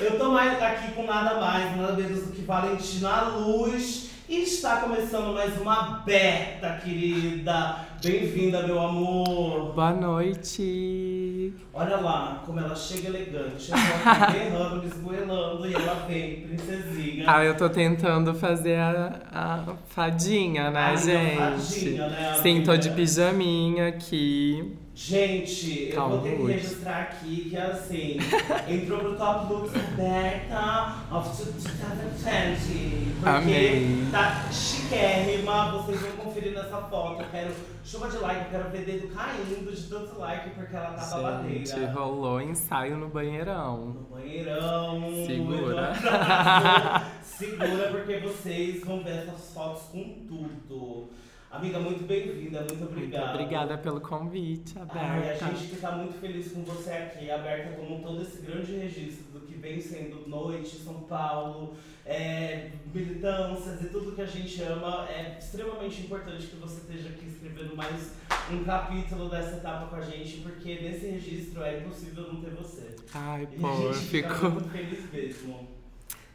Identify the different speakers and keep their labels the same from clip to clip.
Speaker 1: Eu tô mais aqui com nada mais, nada menos do que Valentina Luz. E está começando mais uma beta, querida. Bem-vinda, meu amor.
Speaker 2: Boa noite.
Speaker 1: Olha lá como ela chega elegante. Eu tô aqui berrando, me esgoelando e ela vem, princesinha.
Speaker 2: Ah, eu tô tentando fazer a, a fadinha, né,
Speaker 1: Ai,
Speaker 2: gente?
Speaker 1: a fadinha, né,
Speaker 2: Sim, tô de pijaminha aqui.
Speaker 1: Gente, eu
Speaker 2: Calma,
Speaker 1: vou ter que registrar aqui que assim, entrou pro Top Looks Roberta of 2020. Porque
Speaker 2: Amei.
Speaker 1: tá chiquérrima, vocês vão conferir nessa foto. Eu quero chuva de like, eu quero ver dedo caindo de tanto like, porque ela tá
Speaker 2: Gente,
Speaker 1: babadeira.
Speaker 2: rolou ensaio no banheirão.
Speaker 1: No banheirão.
Speaker 2: Segura.
Speaker 1: Segura, porque vocês vão ver essas fotos com tudo. Amiga, muito bem-vinda, muito
Speaker 2: Muito
Speaker 1: obrigada.
Speaker 2: obrigada pelo convite,
Speaker 1: Ai, a
Speaker 2: aberta.
Speaker 1: gente que tá muito feliz com você aqui, aberta como todo esse grande registro vem sendo noite, São Paulo, é, militâncias e tudo que a gente ama. É extremamente importante que você esteja aqui escrevendo mais um capítulo dessa etapa com a gente, porque nesse registro é impossível não ter você.
Speaker 2: Ai,
Speaker 1: E
Speaker 2: pô,
Speaker 1: a
Speaker 2: eu fico.
Speaker 1: muito feliz mesmo.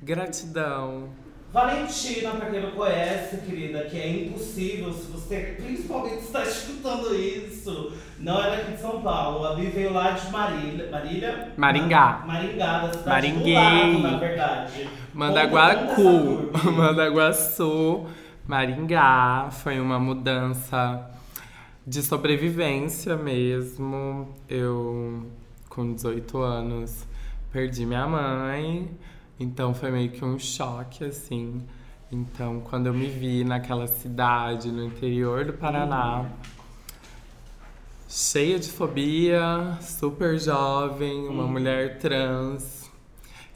Speaker 2: Gratidão.
Speaker 1: Valentina, pra quem não conhece, querida, que é impossível se você principalmente está escutando isso. Não é daqui de São Paulo. A Bi veio lá de Marília. Marília?
Speaker 2: Maringá.
Speaker 1: Ma- Maringá, da cidade
Speaker 2: Maringuei.
Speaker 1: do lado, na verdade.
Speaker 2: Mandaguacu. Mandaguaçu, Maringá. Foi uma mudança de sobrevivência mesmo. Eu, com 18 anos, perdi minha mãe. Então foi meio que um choque, assim. Então, quando eu me vi naquela cidade no interior do Paraná, cheia de fobia, super jovem, uma
Speaker 1: Hum.
Speaker 2: mulher trans,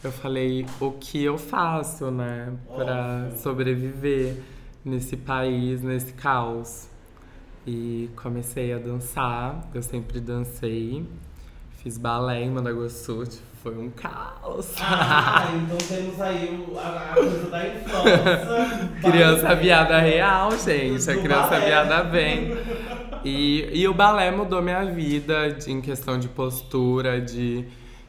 Speaker 2: eu falei o que eu faço, né, pra
Speaker 1: Óbvio.
Speaker 2: sobreviver nesse país, nesse caos. E comecei a dançar, eu sempre dancei, fiz balé em Mandaguaçu, tipo, foi um caos.
Speaker 1: Ah, então temos aí o- a, a coisa da infância.
Speaker 2: Criança viada real, gente. A criança
Speaker 1: balé.
Speaker 2: viada vem. E, e o balé mudou minha vida de- em questão de postura, de,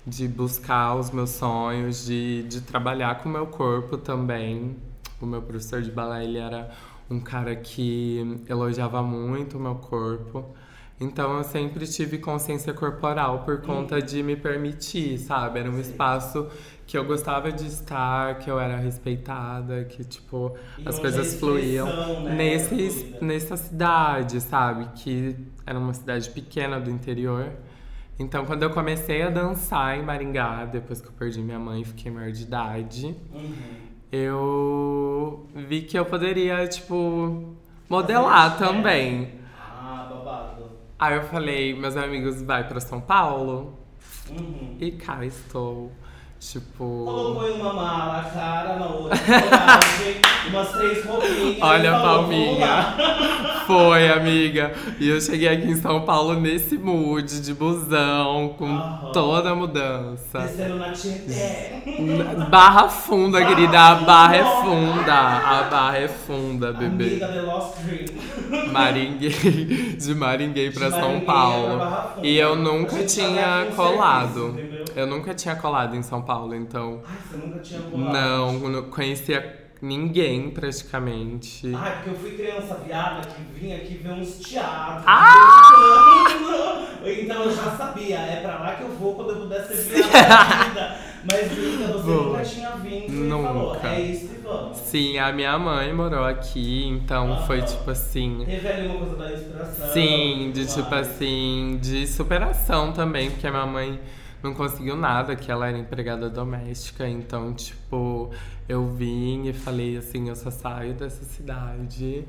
Speaker 2: de buscar os meus sonhos, de, de trabalhar com o meu corpo também. O meu professor de balé, ele era um cara que elogiava muito o meu corpo. Então eu sempre tive consciência corporal por conta de me permitir, sabe? Era um
Speaker 1: Sim.
Speaker 2: espaço que eu gostava de estar, que eu era respeitada, que tipo
Speaker 1: E
Speaker 2: as coisas fluíam
Speaker 1: né,
Speaker 2: nesse, nessa cidade, sabe? Que era uma cidade pequena do interior. Então, quando eu comecei a dançar em Maringá, depois que eu perdi minha mãe e fiquei maior de idade,
Speaker 1: Uhum.
Speaker 2: eu vi que eu poderia, tipo, modelar também. Aí eu falei, meus amigos, vai pra São Paulo?
Speaker 1: Uhum.
Speaker 2: E cá estou. Tipo.
Speaker 1: Colocou em uma mala, a cara na outra, umas três roupinhas.
Speaker 2: Olha a palminha. Foi, amiga. E eu cheguei aqui em São Paulo nesse mood de busão, com
Speaker 1: Aham.
Speaker 2: toda a mudança.
Speaker 1: Descendo na Tietê.
Speaker 2: Barra funda, querida. A barra é
Speaker 1: funda.
Speaker 2: A barra é funda, bebê.
Speaker 1: Amiga The Lost Dream.
Speaker 2: Maringuei. De Maringuei pra
Speaker 1: De
Speaker 2: São
Speaker 1: Maringuei
Speaker 2: Paulo.
Speaker 1: pra.
Speaker 2: E eu nunca tinha colado.
Speaker 1: serviço?
Speaker 2: Eu nunca tinha colado em São Paulo, então.
Speaker 1: Ai, você nunca tinha colado?
Speaker 2: Não, não conhecia ninguém praticamente.
Speaker 1: Ai, porque eu fui criança viada que vinha aqui ver uns teatros.
Speaker 2: Ah!
Speaker 1: Então eu já sabia, é pra lá que eu vou quando eu puder ser viada. Mas linda, você
Speaker 2: Vou.
Speaker 1: nunca tinha vindo
Speaker 2: Nunca.
Speaker 1: e falou, é isso e vamos.
Speaker 2: Sim, a minha mãe morou aqui, então
Speaker 1: Aham.
Speaker 2: foi tipo assim.
Speaker 1: Teve ali uma coisa da inspiração.
Speaker 2: Sim, de tipo
Speaker 1: mais.
Speaker 2: assim, de superação também, porque a minha mãe não conseguiu nada, que ela era empregada doméstica, então, tipo, eu vim e falei assim, eu só saio dessa cidade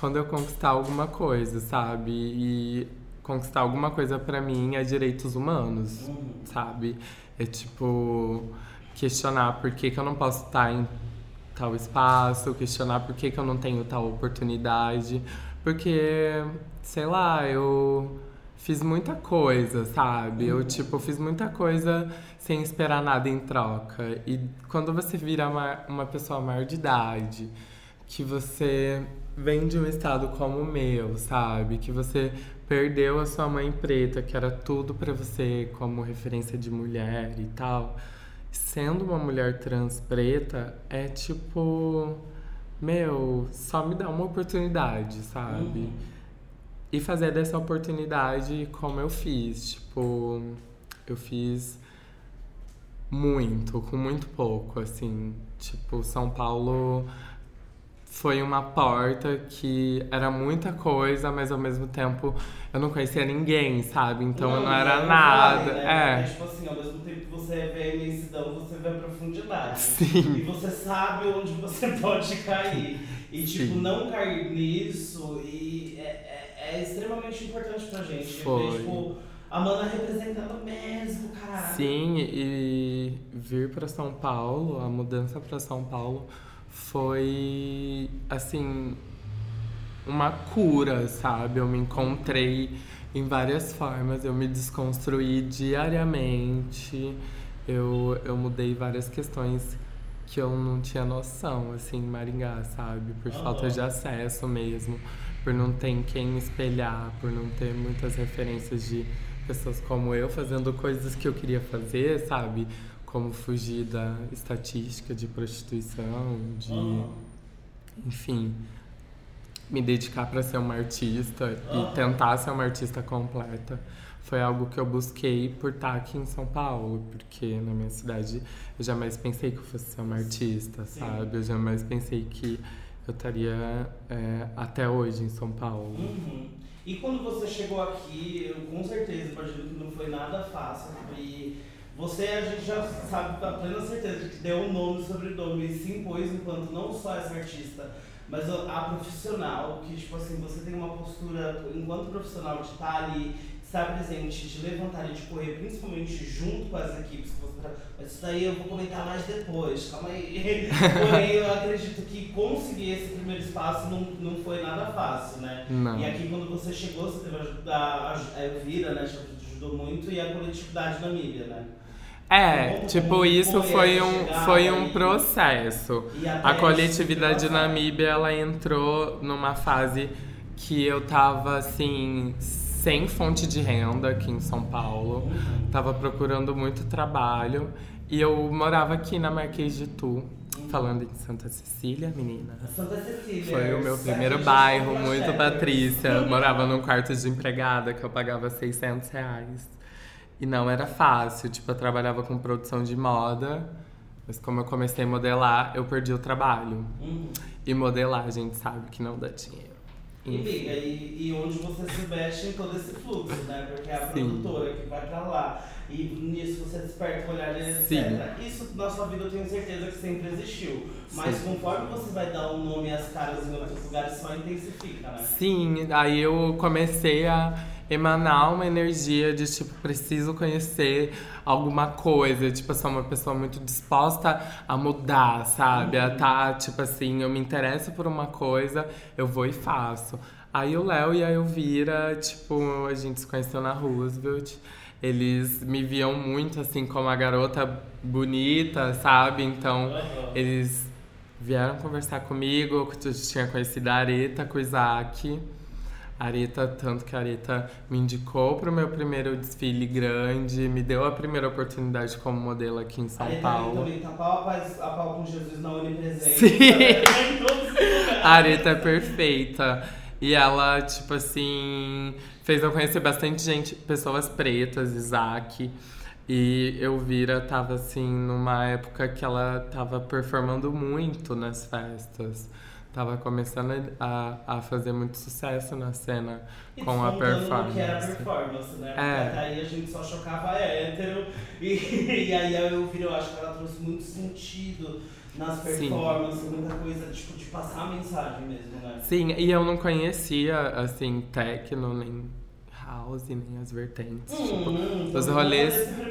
Speaker 2: quando eu conquistar alguma coisa, sabe? E conquistar alguma coisa pra mim é direitos humanos,
Speaker 1: Uhum.
Speaker 2: sabe? É tipo questionar por que, que eu não posso estar em tal espaço, questionar por que, que eu não tenho tal oportunidade, porque, sei lá, eu fiz muita coisa, sabe? Eu, tipo, fiz muita coisa sem esperar nada em troca. E quando você vira uma, uma pessoa maior de idade, que você vem de um estado como o meu, sabe? Que você perdeu a sua mãe preta, que era tudo para você como referência de mulher e tal. Sendo uma mulher trans preta, é tipo. Meu, só me dá uma oportunidade, sabe?
Speaker 1: Uhum.
Speaker 2: E fazer dessa oportunidade como eu fiz. Tipo, eu fiz muito, com muito pouco, assim. Tipo, São Paulo foi uma porta que era muita coisa, mas ao mesmo tempo eu não conhecia ninguém, sabe? Então não, eu não era nada.
Speaker 1: Vale,
Speaker 2: né?
Speaker 1: É. tipo assim, ao mesmo tempo que você vê a imensidão, você vê a profundidade.
Speaker 2: Sim.
Speaker 1: E você sabe onde você pode cair. E tipo,
Speaker 2: Sim.
Speaker 1: não cair nisso e é, é, é extremamente importante pra gente.
Speaker 2: Foi.
Speaker 1: Ver, tipo, a Mana representando mesmo, caralho.
Speaker 2: Sim, e vir para São Paulo, a mudança para São Paulo foi assim uma cura, sabe? Eu me encontrei em várias formas, eu me desconstruí diariamente, eu, eu mudei várias questões que eu não tinha noção, assim, em Maringá, sabe? Por
Speaker 1: Aham.
Speaker 2: falta de acesso mesmo, por não ter em quem espelhar, por não ter muitas referências de pessoas como eu fazendo coisas que eu queria fazer, sabe? Como fugir da estatística de prostituição, de
Speaker 1: Aham.
Speaker 2: enfim, me dedicar para ser uma artista
Speaker 1: Aham.
Speaker 2: e tentar ser uma artista completa. Foi algo que eu busquei por estar aqui em São Paulo, porque na minha cidade eu jamais pensei que eu fosse ser uma artista,
Speaker 1: Sim.
Speaker 2: sabe? Eu jamais pensei que eu estaria é, até hoje em São Paulo.
Speaker 1: Uhum. E quando você chegou aqui, eu com certeza imagino que não foi nada fácil. E você, a gente já sabe com plena certeza que deu um nome sobrenome e se impôs enquanto não só essa artista, mas a profissional, que tipo assim, você tem uma postura enquanto profissional de estar ali, estar presente, de levantar e de correr, principalmente junto com as equipes. que você tra- Mas isso daí eu vou comentar mais depois, calma aí. Porém, eu acredito que conseguir esse primeiro espaço não, não foi nada fácil, né?
Speaker 2: Não.
Speaker 1: E aqui quando você chegou, você teve a ajuda, a, a Elvira, né, te ajudou muito, e a coletividade Namíbia, né?
Speaker 2: É,
Speaker 1: Como-
Speaker 2: tipo, isso
Speaker 1: foi
Speaker 2: um, foi um processo. A coletividade. Namíbia, ela entrou numa fase que eu tava, assim, sem fonte de renda aqui em São Paulo. Tava procurando muito trabalho. E eu morava aqui na Marquês de Tu, falando em Santa Cecília, menina.
Speaker 1: Santa Cecília.
Speaker 2: Foi o meu primeiro bairro, muito. Patrícia. Morava num quarto de empregada que eu pagava 600 reais. E não era fácil, tipo, eu trabalhava com produção de moda, mas como eu comecei a modelar, eu perdi o trabalho.
Speaker 1: Uhum.
Speaker 2: E modelar, a gente sabe que não dá dinheiro.
Speaker 1: E e, e onde você se mexe em todo esse fluxo, né? Porque é a
Speaker 2: Sim.
Speaker 1: produtora que vai pra lá. E nisso você desperta o olhar, etc.
Speaker 2: Sim.
Speaker 1: Isso na sua vida eu tenho certeza que sempre existiu. Mas
Speaker 2: Sim.
Speaker 1: conforme você vai dar um nome às caras em outros lugares, só intensifica, né?
Speaker 2: Sim, aí eu comecei a emanar uma energia de tipo, preciso conhecer alguma coisa. Tipo, eu sou uma pessoa muito disposta a mudar, sabe? A tá, tipo assim, eu me interesso por uma coisa, eu vou e faço. Aí o Léo e a Elvira, tipo, a gente se conheceu na Roosevelt. Eles me viam muito assim como a garota bonita, sabe? Então,
Speaker 1: Aham.
Speaker 2: eles vieram conversar comigo, que eu tinha conhecido a Areta com o Isaac. A Areta, tanto que a Areta me indicou pro meu primeiro desfile grande, me deu a primeira oportunidade como modelo aqui em São
Speaker 1: Aí
Speaker 2: Paulo.
Speaker 1: também tá pau a, paz- a pau com Jesus na onipresente.
Speaker 2: Sim.
Speaker 1: os lugares.
Speaker 2: A Areta é perfeita. E ela, tipo assim, fez eu conhecer bastante gente, pessoas pretas, Isaac. E Elvira tava assim, numa época que ela tava performando muito nas festas. Tava começando a, a fazer muito sucesso na cena
Speaker 1: E
Speaker 2: com a performance.
Speaker 1: que era performance, né?
Speaker 2: É.
Speaker 1: Porque aí a gente só chocava hétero. E, e aí a Elvira, eu acho que ela trouxe muito sentido nas
Speaker 2: Sim.
Speaker 1: performances, muita coisa tipo, de passar a mensagem mesmo, né?
Speaker 2: Sim, e eu não conhecia, assim, techno, nem house, nem as vertentes. tipo,
Speaker 1: Hum,
Speaker 2: os
Speaker 1: então
Speaker 2: rolês-.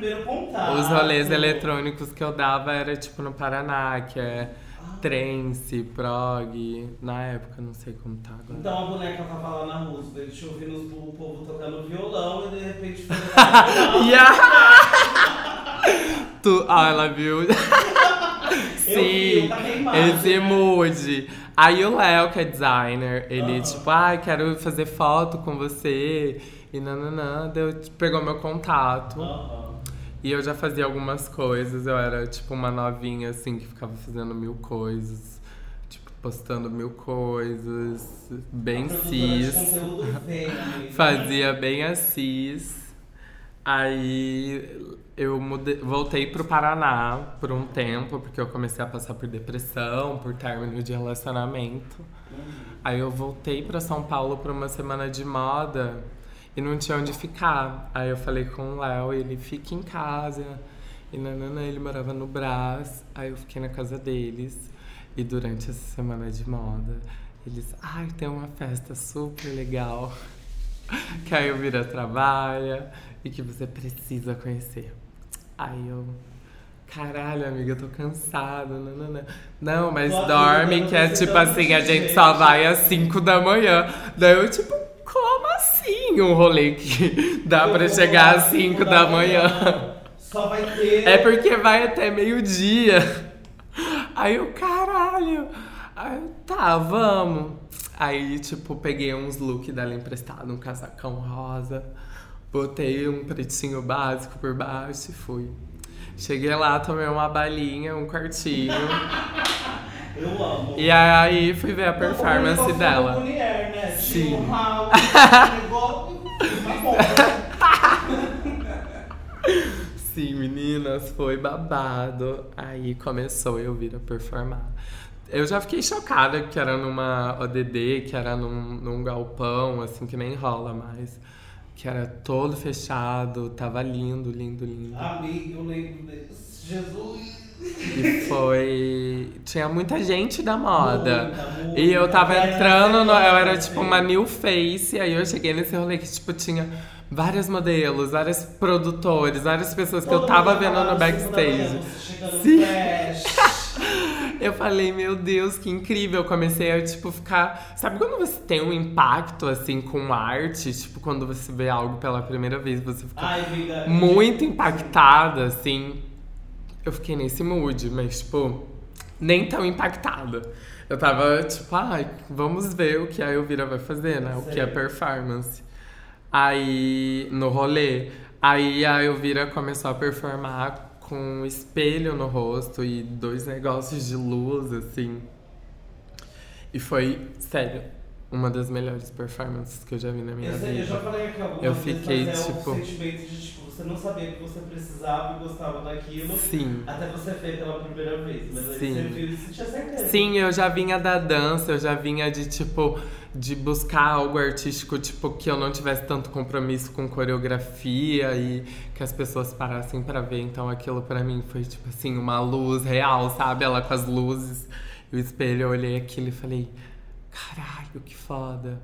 Speaker 2: Os rolês eletrônicos que eu dava era tipo no Paraná, que é trance, prog. Na época, não sei como tá agora.
Speaker 1: Então a boneca tava lá na Roosevelt, ouvindo os- o povo tocando violão e de repente foi.
Speaker 2: Tu, ah, ela viu. Sim,
Speaker 1: imagem,
Speaker 2: esse mood. Aí o Léo, que é designer, ele, tipo, ai, ah, quero fazer foto com você. E nananã, deu, pegou meu contato.
Speaker 1: Aham.
Speaker 2: E eu já fazia algumas coisas, eu era tipo uma novinha assim que ficava fazendo mil coisas, tipo postando mil coisas, bem cis.
Speaker 1: amiga.
Speaker 2: Fazia bem a cis. Aí eu mudei, voltei pro Paraná por um tempo, porque eu comecei a passar por depressão, por término de relacionamento. Aí eu voltei pra São Paulo pra uma semana de moda e não tinha onde ficar. Aí eu falei com o Léo, ele fica em casa. E nanana, ele morava no Brás. Aí eu fiquei na casa deles. E durante essa semana de moda, eles, ai, tem uma festa super legal. Que a Elvira trabalha e que você precisa conhecer. Aí eu. Caralho, amiga, eu tô cansada. Nanana. Não, mas
Speaker 1: Tô
Speaker 2: dorme,
Speaker 1: acordando
Speaker 2: que é tipo assim, a gente. só vai às 5 da manhã. Daí eu, tipo, como assim um rolê que dá
Speaker 1: vou
Speaker 2: chegar às 5 da manhã?
Speaker 1: Só vai ter.
Speaker 2: É porque vai até meio-dia. Aí eu, caralho. Aí eu, tá, vamos. Aí, tipo, peguei uns looks dela emprestado, um casacão rosa. Botei um pretinho básico por baixo e fui. Cheguei lá, tomei uma balinha, um quartinho.
Speaker 1: Eu amo.
Speaker 2: e aí fui ver a performance
Speaker 1: como
Speaker 2: dela.
Speaker 1: mulher, né?
Speaker 2: Sim.
Speaker 1: Um ralo.
Speaker 2: Sim, meninas, foi babado. Aí começou eu vir a performar. Eu já fiquei chocada que era numa ODD, que era num, num galpão, assim, que nem rola mais. Que era todo fechado, tava lindo, lindo, lindo.
Speaker 1: Amigo, eu lembro disso. Jesus.
Speaker 2: E foi. Tinha muita gente da moda.
Speaker 1: Muita, muita.
Speaker 2: E eu tava entrando, no- eu era tipo uma new face, aí eu cheguei nesse rolê que tipo tinha vários modelos, vários produtores, várias pessoas que eu
Speaker 1: Todo
Speaker 2: tava vendo no backstage. Sim. Eu falei, meu Deus, que incrível. Eu comecei a, tipo, ficar. Sabe quando você tem um impacto, assim, com arte? Tipo, quando você vê algo pela primeira vez, você fica
Speaker 1: Ai,
Speaker 2: muito impactada, assim. Eu fiquei nesse mood, mas, tipo, nem tão impactada. Eu tava, tipo, ai, vamos ver o que a Elvira vai fazer, né? O que é performance. Aí, no rolê, aí a Elvira começou a performar com um espelho no rosto e dois negócios de luz, assim. E foi, sério, uma das melhores performances que eu já vi na minha
Speaker 1: Eu, sei, eu já
Speaker 2: vida.
Speaker 1: falei aqui algumas
Speaker 2: Eu
Speaker 1: vezes,
Speaker 2: fiquei,
Speaker 1: mas é
Speaker 2: tipo-
Speaker 1: um sentimento de, tipo, você não sabia que você precisava e gostava daquilo.
Speaker 2: Sim.
Speaker 1: Até você ver pela primeira vez. Mas aí
Speaker 2: Sim.
Speaker 1: você viu e você tinha certeza.
Speaker 2: Sim, eu já vinha da dança, eu já vinha de tipo de buscar algo artístico, tipo que eu não tivesse tanto compromisso com coreografia e que as pessoas parassem pra ver. Então aquilo pra mim foi tipo assim, uma luz real, sabe? Ela com as luzes e o espelho, eu olhei aquilo e falei: "Caralho, que foda".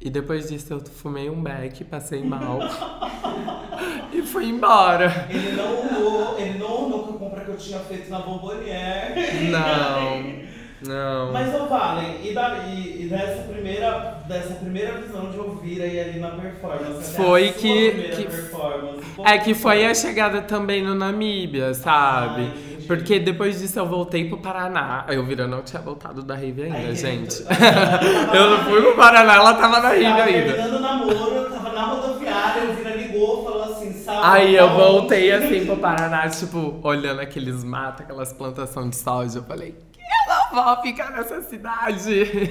Speaker 2: E depois disso eu fumei um beck, passei mal. e fui embora.
Speaker 1: Ele não olhou, ele não com a compra que eu tinha feito na Bombonier.
Speaker 2: Não. Não.
Speaker 1: Mas não Valen, e, da, e, e dessa, primeira, dessa primeira visão de ouvir aí ali na performance? até
Speaker 2: Foi
Speaker 1: sua
Speaker 2: que- que-
Speaker 1: performance,
Speaker 2: É que foi a chegada também no Namíbia, sabe?
Speaker 1: Entendi.
Speaker 2: Porque depois disso eu voltei pro Paraná. Eu vira não tinha voltado da Rave ainda,
Speaker 1: Aí,
Speaker 2: gente. Eu não fui pro Paraná, ela tava na
Speaker 1: Tava
Speaker 2: ainda.
Speaker 1: terminando o namoro, tava na rodoviária, eu vi ligou, falou assim, salve.
Speaker 2: Aí eu
Speaker 1: salve.
Speaker 2: voltei assim pro Paraná, tipo, olhando aqueles matos, aquelas plantações de soja. Eu falei, que eu não vou ficar nessa cidade.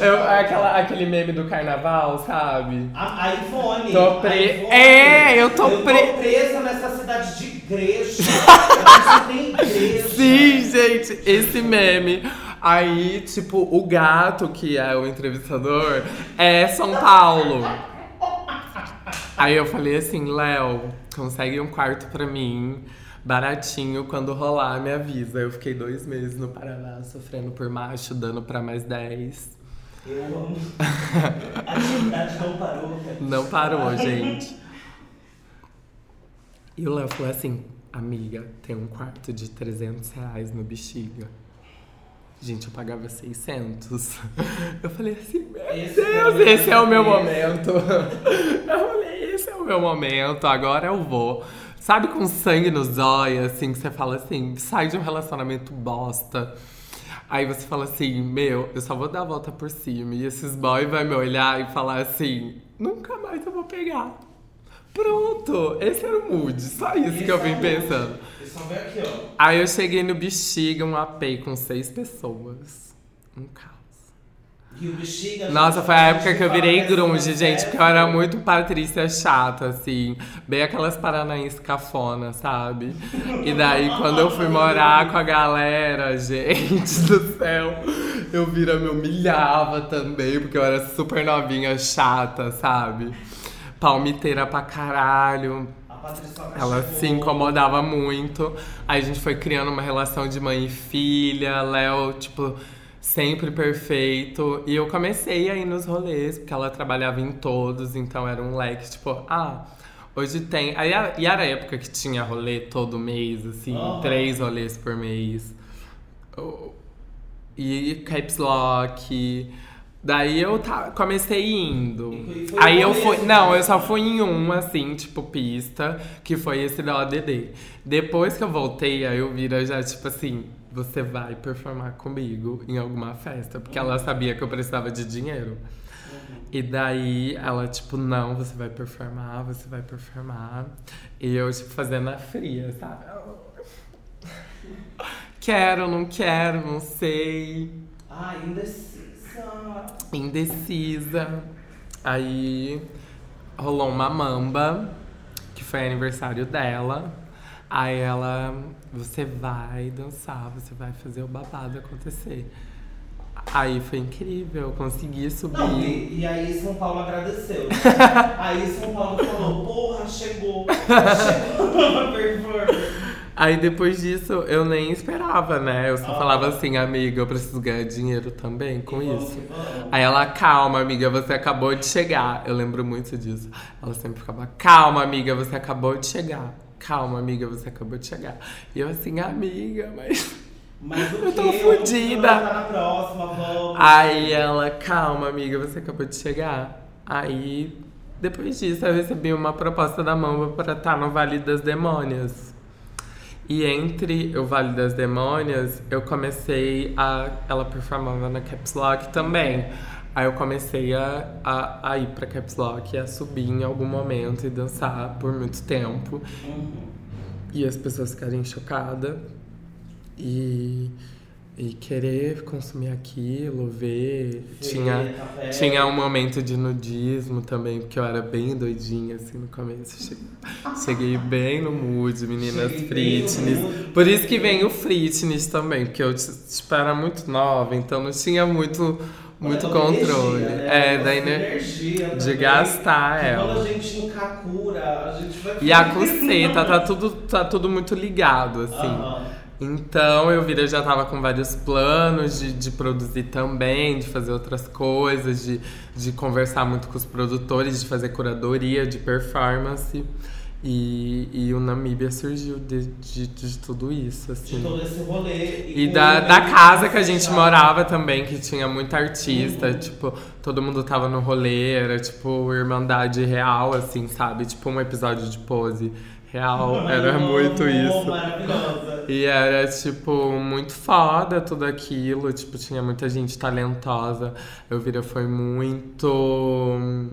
Speaker 2: Eu, aquela, aquele meme do carnaval, sabe?
Speaker 1: A, Ivone.
Speaker 2: Tô pre-
Speaker 1: a Ivone.
Speaker 2: É, eu tô
Speaker 1: eu
Speaker 2: pre-
Speaker 1: tô presa nessa cidade de igreja. Você tem igreja.
Speaker 2: Sim, gente, esse meme. Aí, tipo, o gato, que é o entrevistador, é São Paulo. Aí eu falei assim, Léo, consegue um quarto pra mim, baratinho, quando rolar, me avisa. Eu fiquei dois meses no Paraná, sofrendo por macho, dando pra mais dez.
Speaker 1: Eu amo. A atividade não parou. cara.
Speaker 2: Não parou, gente. E o Léo falou assim, amiga, tem um quarto de 300 reais no Bexiga. Gente, eu pagava 600. Eu falei assim, meu
Speaker 1: Esse é
Speaker 2: Deus,
Speaker 1: meu
Speaker 2: esse é o meu
Speaker 1: momento.
Speaker 2: Eu falei, esse é o meu momento, agora eu vou. Sabe com sangue nos olhos, assim, que você fala assim, sai de um relacionamento bosta. Aí você fala assim, meu, eu só vou dar a volta por cima. E esses boys vai me olhar e falar assim, nunca mais eu vou pegar. Pronto, esse era o mood, só isso
Speaker 1: Esse
Speaker 2: que eu
Speaker 1: é
Speaker 2: vim
Speaker 1: mood.
Speaker 2: pensando.
Speaker 1: Aqui, ó.
Speaker 2: Aí eu cheguei no Bexiga, um AP com seis pessoas. Um caos.
Speaker 1: E o bexiga.
Speaker 2: Nossa, foi a época que eu virei
Speaker 1: que
Speaker 2: grunge, gente, porque eu era muito Patrícia chata, assim. Bem aquelas paranaenses cafona, sabe? E daí, quando eu fui morar com a galera, gente do céu, eu vira me humilhava também, porque eu era super novinha, chata, sabe? Palmiteira pra caralho. Ela se incomodava muito. Aí a gente foi criando uma relação de mãe e filha. Léo, tipo, sempre perfeito. E eu comecei a ir nos rolês, porque ela trabalhava em todos, então era um leque, tipo, ah. Hoje tem. Aí, e era a época que tinha rolê todo mês, assim,
Speaker 1: Aham.
Speaker 2: três rolês por mês. E caps lock. Daí eu ta- comecei indo. Aí eu fui.
Speaker 1: assim,
Speaker 2: Não, eu só fui em um, assim, tipo, pista, que foi esse da ODD. Depois que eu voltei, aí eu vira já, tipo assim, você vai performar comigo em alguma festa. Porque ela sabia que eu precisava de dinheiro. E daí ela, tipo, não, você vai performar, você vai performar. E eu, tipo, fazendo a fria, sabe? Quero, não quero, não sei
Speaker 1: Ai, indecisa.
Speaker 2: Indecisa. Aí rolou uma mamba, que foi aniversário dela. Aí ela, você vai dançar, você vai fazer o babado acontecer. Aí foi incrível, eu consegui
Speaker 1: Não,
Speaker 2: subir.
Speaker 1: e, e aí São Paulo agradeceu. aí São Paulo falou, porra, chegou. Chegou a performance.
Speaker 2: Aí depois disso eu nem esperava, né? Eu só
Speaker 1: Ah.
Speaker 2: falava assim, amiga, eu preciso ganhar dinheiro também com isso. Aí ela, calma, amiga, você acabou de chegar. Eu lembro muito disso. Ela sempre ficava, calma, amiga, você acabou de chegar. Calma, amiga, você acabou de chegar. E eu assim, amiga, mas.
Speaker 1: Mas o
Speaker 2: Eu tô fodida. Aí ela, calma, amiga, você acabou de chegar. Aí, depois disso, eu recebi uma proposta da Mamba pra estar no Vale das Demônias. E entre o Vale das Demônias, eu comecei a. Ela performava na Caps Lock também. Aí eu comecei a, a, a ir pra Caps Lock e a subir em algum momento e dançar por muito tempo.
Speaker 1: Uhum.
Speaker 2: E as pessoas ficarem chocadas e, e querer consumir aquilo, ver.
Speaker 1: Ver,
Speaker 2: Tinha,
Speaker 1: café.
Speaker 2: tinha um momento de nudismo também, porque eu era bem doidinha assim no começo. Cheguei, cheguei bem no mood, meninas
Speaker 1: Cheguei
Speaker 2: fitness. Por isso que vem o fitness também, porque eu tipo, era muito nova, então não tinha muito, muito
Speaker 1: da
Speaker 2: controle.
Speaker 1: energia, né?
Speaker 2: É, da ener-
Speaker 1: energia
Speaker 2: de
Speaker 1: também.
Speaker 2: gastar ela.
Speaker 1: Quando a gente encacura, a gente vai
Speaker 2: E a cuceta, tá tudo, tá tudo muito ligado, assim. Então eu vira já tava com vários planos de, de produzir também, de fazer outras coisas, de, de conversar muito com os produtores, de fazer curadoria de performance. E, e o Namíbia surgiu de, de, de tudo isso,
Speaker 1: De
Speaker 2: assim.
Speaker 1: todo esse rolê.
Speaker 2: E
Speaker 1: com
Speaker 2: da, da casa que a gente
Speaker 1: fechado.
Speaker 2: morava também, que tinha muita artista,
Speaker 1: Uhum.
Speaker 2: tipo, todo mundo tava no rolê, era tipo irmandade real, assim, sabe? Tipo um episódio de pose real, era muito isso.
Speaker 1: Maravilhosa.
Speaker 2: E era, tipo, muito foda tudo aquilo. Tipo, tinha muita gente talentosa. Elvira foi muito.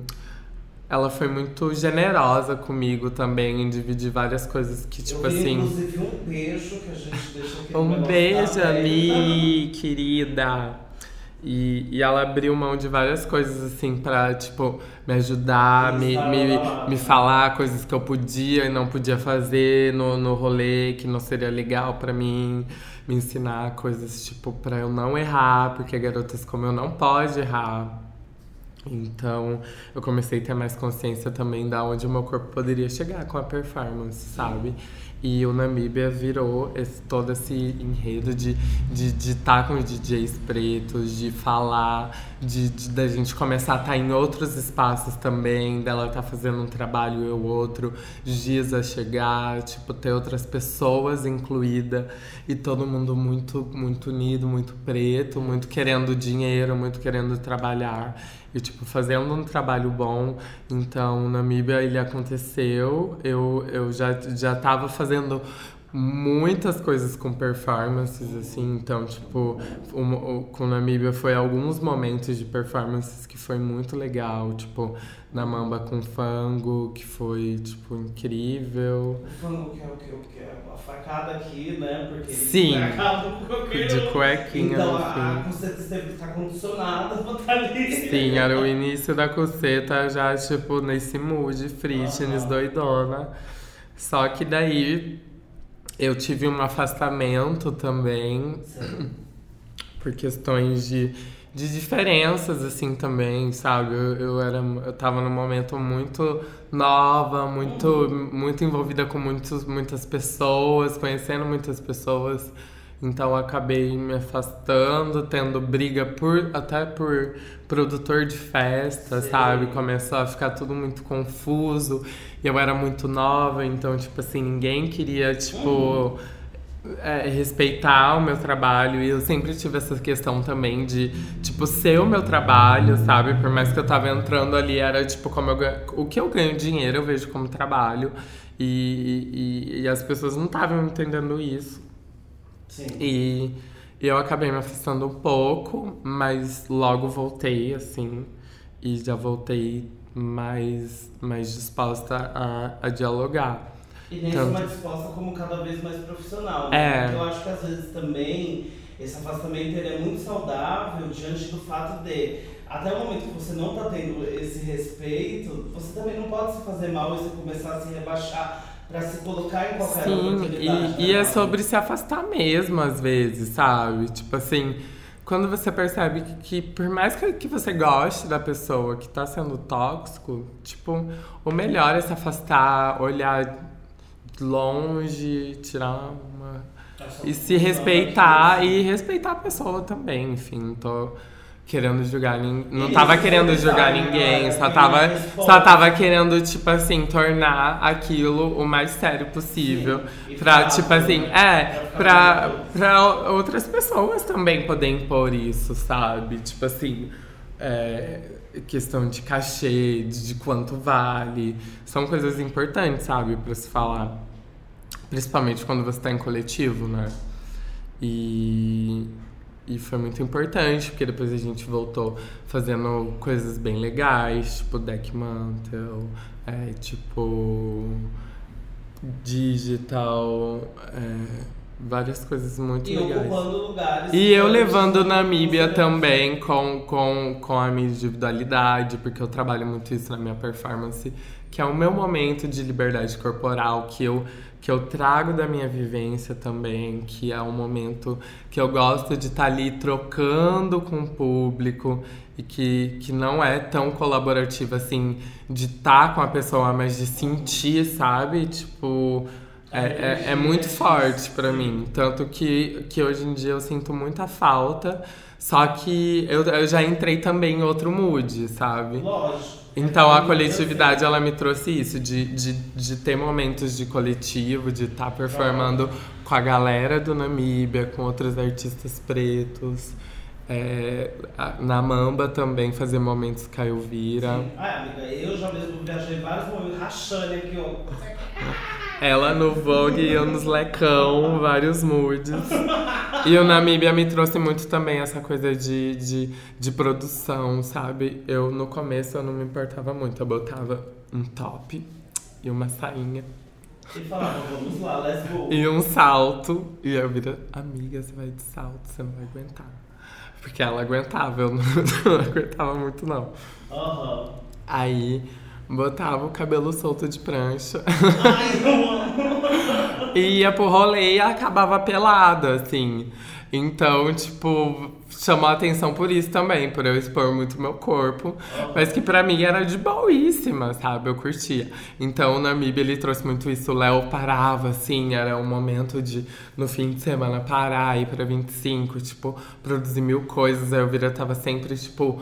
Speaker 2: Ela foi muito generosa comigo também em dividir várias coisas que, tipo
Speaker 1: Eu vi,
Speaker 2: assim.
Speaker 1: inclusive, um beijo que a gente deixou aqui
Speaker 2: Um beijo. Mi, querida. E, e ela abriu mão de várias coisas, assim, pra, tipo, me ajudar, me, me, me falar coisas que eu podia e não podia fazer no, no rolê, que não seria legal pra mim. Me ensinar coisas, tipo, pra eu não errar, porque garotas como eu não pode errar. Então, eu comecei a ter mais consciência também da onde o meu corpo poderia chegar com a performance, sabe? E o Namíbia virou esse, todo esse enredo de estar de, de tá com os DJs pretos, de falar, de, de da gente começar a estar em outros espaços também, dela estar fazendo um trabalho eu outro, Giza chegar, tipo, ter outras pessoas incluídas e todo mundo muito, muito unido, muito preto, muito querendo dinheiro, muito querendo trabalhar e tipo fazendo um trabalho bom. Então, Namíbia ele aconteceu. Eu, eu já já tava fazendo muitas coisas com performances, assim. Então, tipo, o, com Namíbia foi alguns momentos de performances que foi muito legal. Tipo, na Mamba com Fango, que foi, tipo, incrível.
Speaker 1: O Fango que é o que? O que é a facada aqui, né? Porque
Speaker 2: Sim.
Speaker 1: De
Speaker 2: cuequinha
Speaker 1: então, a, a coceta teve que estar condicionada pra estar ali.
Speaker 2: Sim, era o início da coceta já, tipo, nesse mood, fitness,
Speaker 1: Aham.
Speaker 2: doidona. Só que daí eu tive um afastamento também
Speaker 1: Sério.
Speaker 2: por questões de, de diferenças, assim, também, sabe? Eu, eu, era, eu tava num momento muito nova, muito, muito envolvida com muitos, muitas pessoas, conhecendo muitas pessoas. Então acabei me afastando, tendo briga por até por produtor de festa,
Speaker 1: Sei.
Speaker 2: sabe? Começou a ficar tudo muito confuso. E eu era muito nova, então, tipo assim, ninguém queria, tipo é, respeitar o meu trabalho e eu sempre tive essa questão também de, tipo, ser o meu trabalho, sabe? Por mais que eu tava entrando ali, era tipo, como eu ganho, o que eu ganho dinheiro eu vejo como trabalho e, e, e as pessoas não estavam entendendo isso.
Speaker 1: Sim.
Speaker 2: E, e eu acabei me afastando um pouco, mas logo voltei, assim, e já voltei mais, mais disposta a, a dialogar.
Speaker 1: E nem
Speaker 2: Tanto-
Speaker 1: só mais disposta como cada vez mais profissional. Né?
Speaker 2: É.
Speaker 1: Porque eu acho que às vezes também esse afastamento ele é muito saudável diante do fato de até o momento que você não está tendo esse respeito, você também não pode se fazer mal e você começar a se rebaixar para se colocar em qualquer
Speaker 2: Sim,
Speaker 1: oportunidade.
Speaker 2: e, e
Speaker 1: né?
Speaker 2: é sobre se afastar mesmo, às vezes, sabe? Tipo assim, quando você percebe que, que por mais que, que você goste da pessoa que tá sendo tóxico, tipo, o melhor é se afastar, olhar longe, tirar uma. E se
Speaker 1: função
Speaker 2: respeitar e respeitar a pessoa também, enfim, não tô querendo julgar ninguém. Não tava querendo julgar
Speaker 1: sabe,
Speaker 2: ninguém, só tava, só tava querendo, tipo assim, tornar aquilo o mais sério possível.
Speaker 1: Sim,
Speaker 2: Pra, tipo assim, é,
Speaker 1: Pra
Speaker 2: pra, outras pessoas também poder impor isso, sabe? Tipo assim, é, questão de cachê, de, de quanto vale. São coisas importantes, sabe, pra se falar. Principalmente quando você tá em coletivo, né? E, e foi muito importante, porque depois a gente voltou fazendo coisas bem legais, tipo Deck Mantle, é, tipo digital, é, várias coisas muito
Speaker 1: E
Speaker 2: legais.
Speaker 1: ocupando lugares.
Speaker 2: E eu levando Namíbia também com, com, com a minha individualidade, porque eu trabalho muito isso na minha performance, que é o meu momento de liberdade corporal, que eu, que eu trago da minha vivência também, que é um momento que eu gosto de estar ali trocando com o público e que, que não é tão colaborativo assim, de estar com a pessoa, mas de sentir, sabe? Tipo. É, é, é muito forte pra mim. Tanto que, que hoje em dia eu sinto muita falta. Só que eu, eu já entrei também em outro mood, sabe?
Speaker 1: Lógico.
Speaker 2: Então a coletividade ela me trouxe isso, de, de, de ter momentos de coletivo, de estar performando com a galera do Namíbia, com outros artistas pretos. É, na Mamba também fazer momentos com a Elvira.
Speaker 1: Sim. Ah, amiga, eu já mesmo viajei vários momentos rachando aqui, ó.
Speaker 2: Ela no Vogue e eu nos Lecão, vários moods. E o Namíbia me trouxe muito também essa coisa de, de, de produção, sabe? Eu no começo eu não me importava muito, eu botava um top e uma sainha
Speaker 1: E falava, vamos lá, let's go.
Speaker 2: e um salto. E eu vira, amiga, você vai de salto, você não vai aguentar. Porque ela aguentava, eu não, não aguentava muito não.
Speaker 1: Aham.
Speaker 2: Aí botava o cabelo solto de prancha.
Speaker 1: Ai, eu amo.
Speaker 2: E ia pro rolê e acabava pelada, assim. Então, tipo, chamou a atenção por isso também, por eu expor muito meu corpo. Mas que pra mim era de boíssima, sabe? Eu curtia. Então, o Namíbia, ele trouxe muito isso. O Léo parava, assim, era um momento de, no fim de semana, parar, ir pra 25, tipo, produzir mil coisas. Aí eu vira, tava sempre, tipo,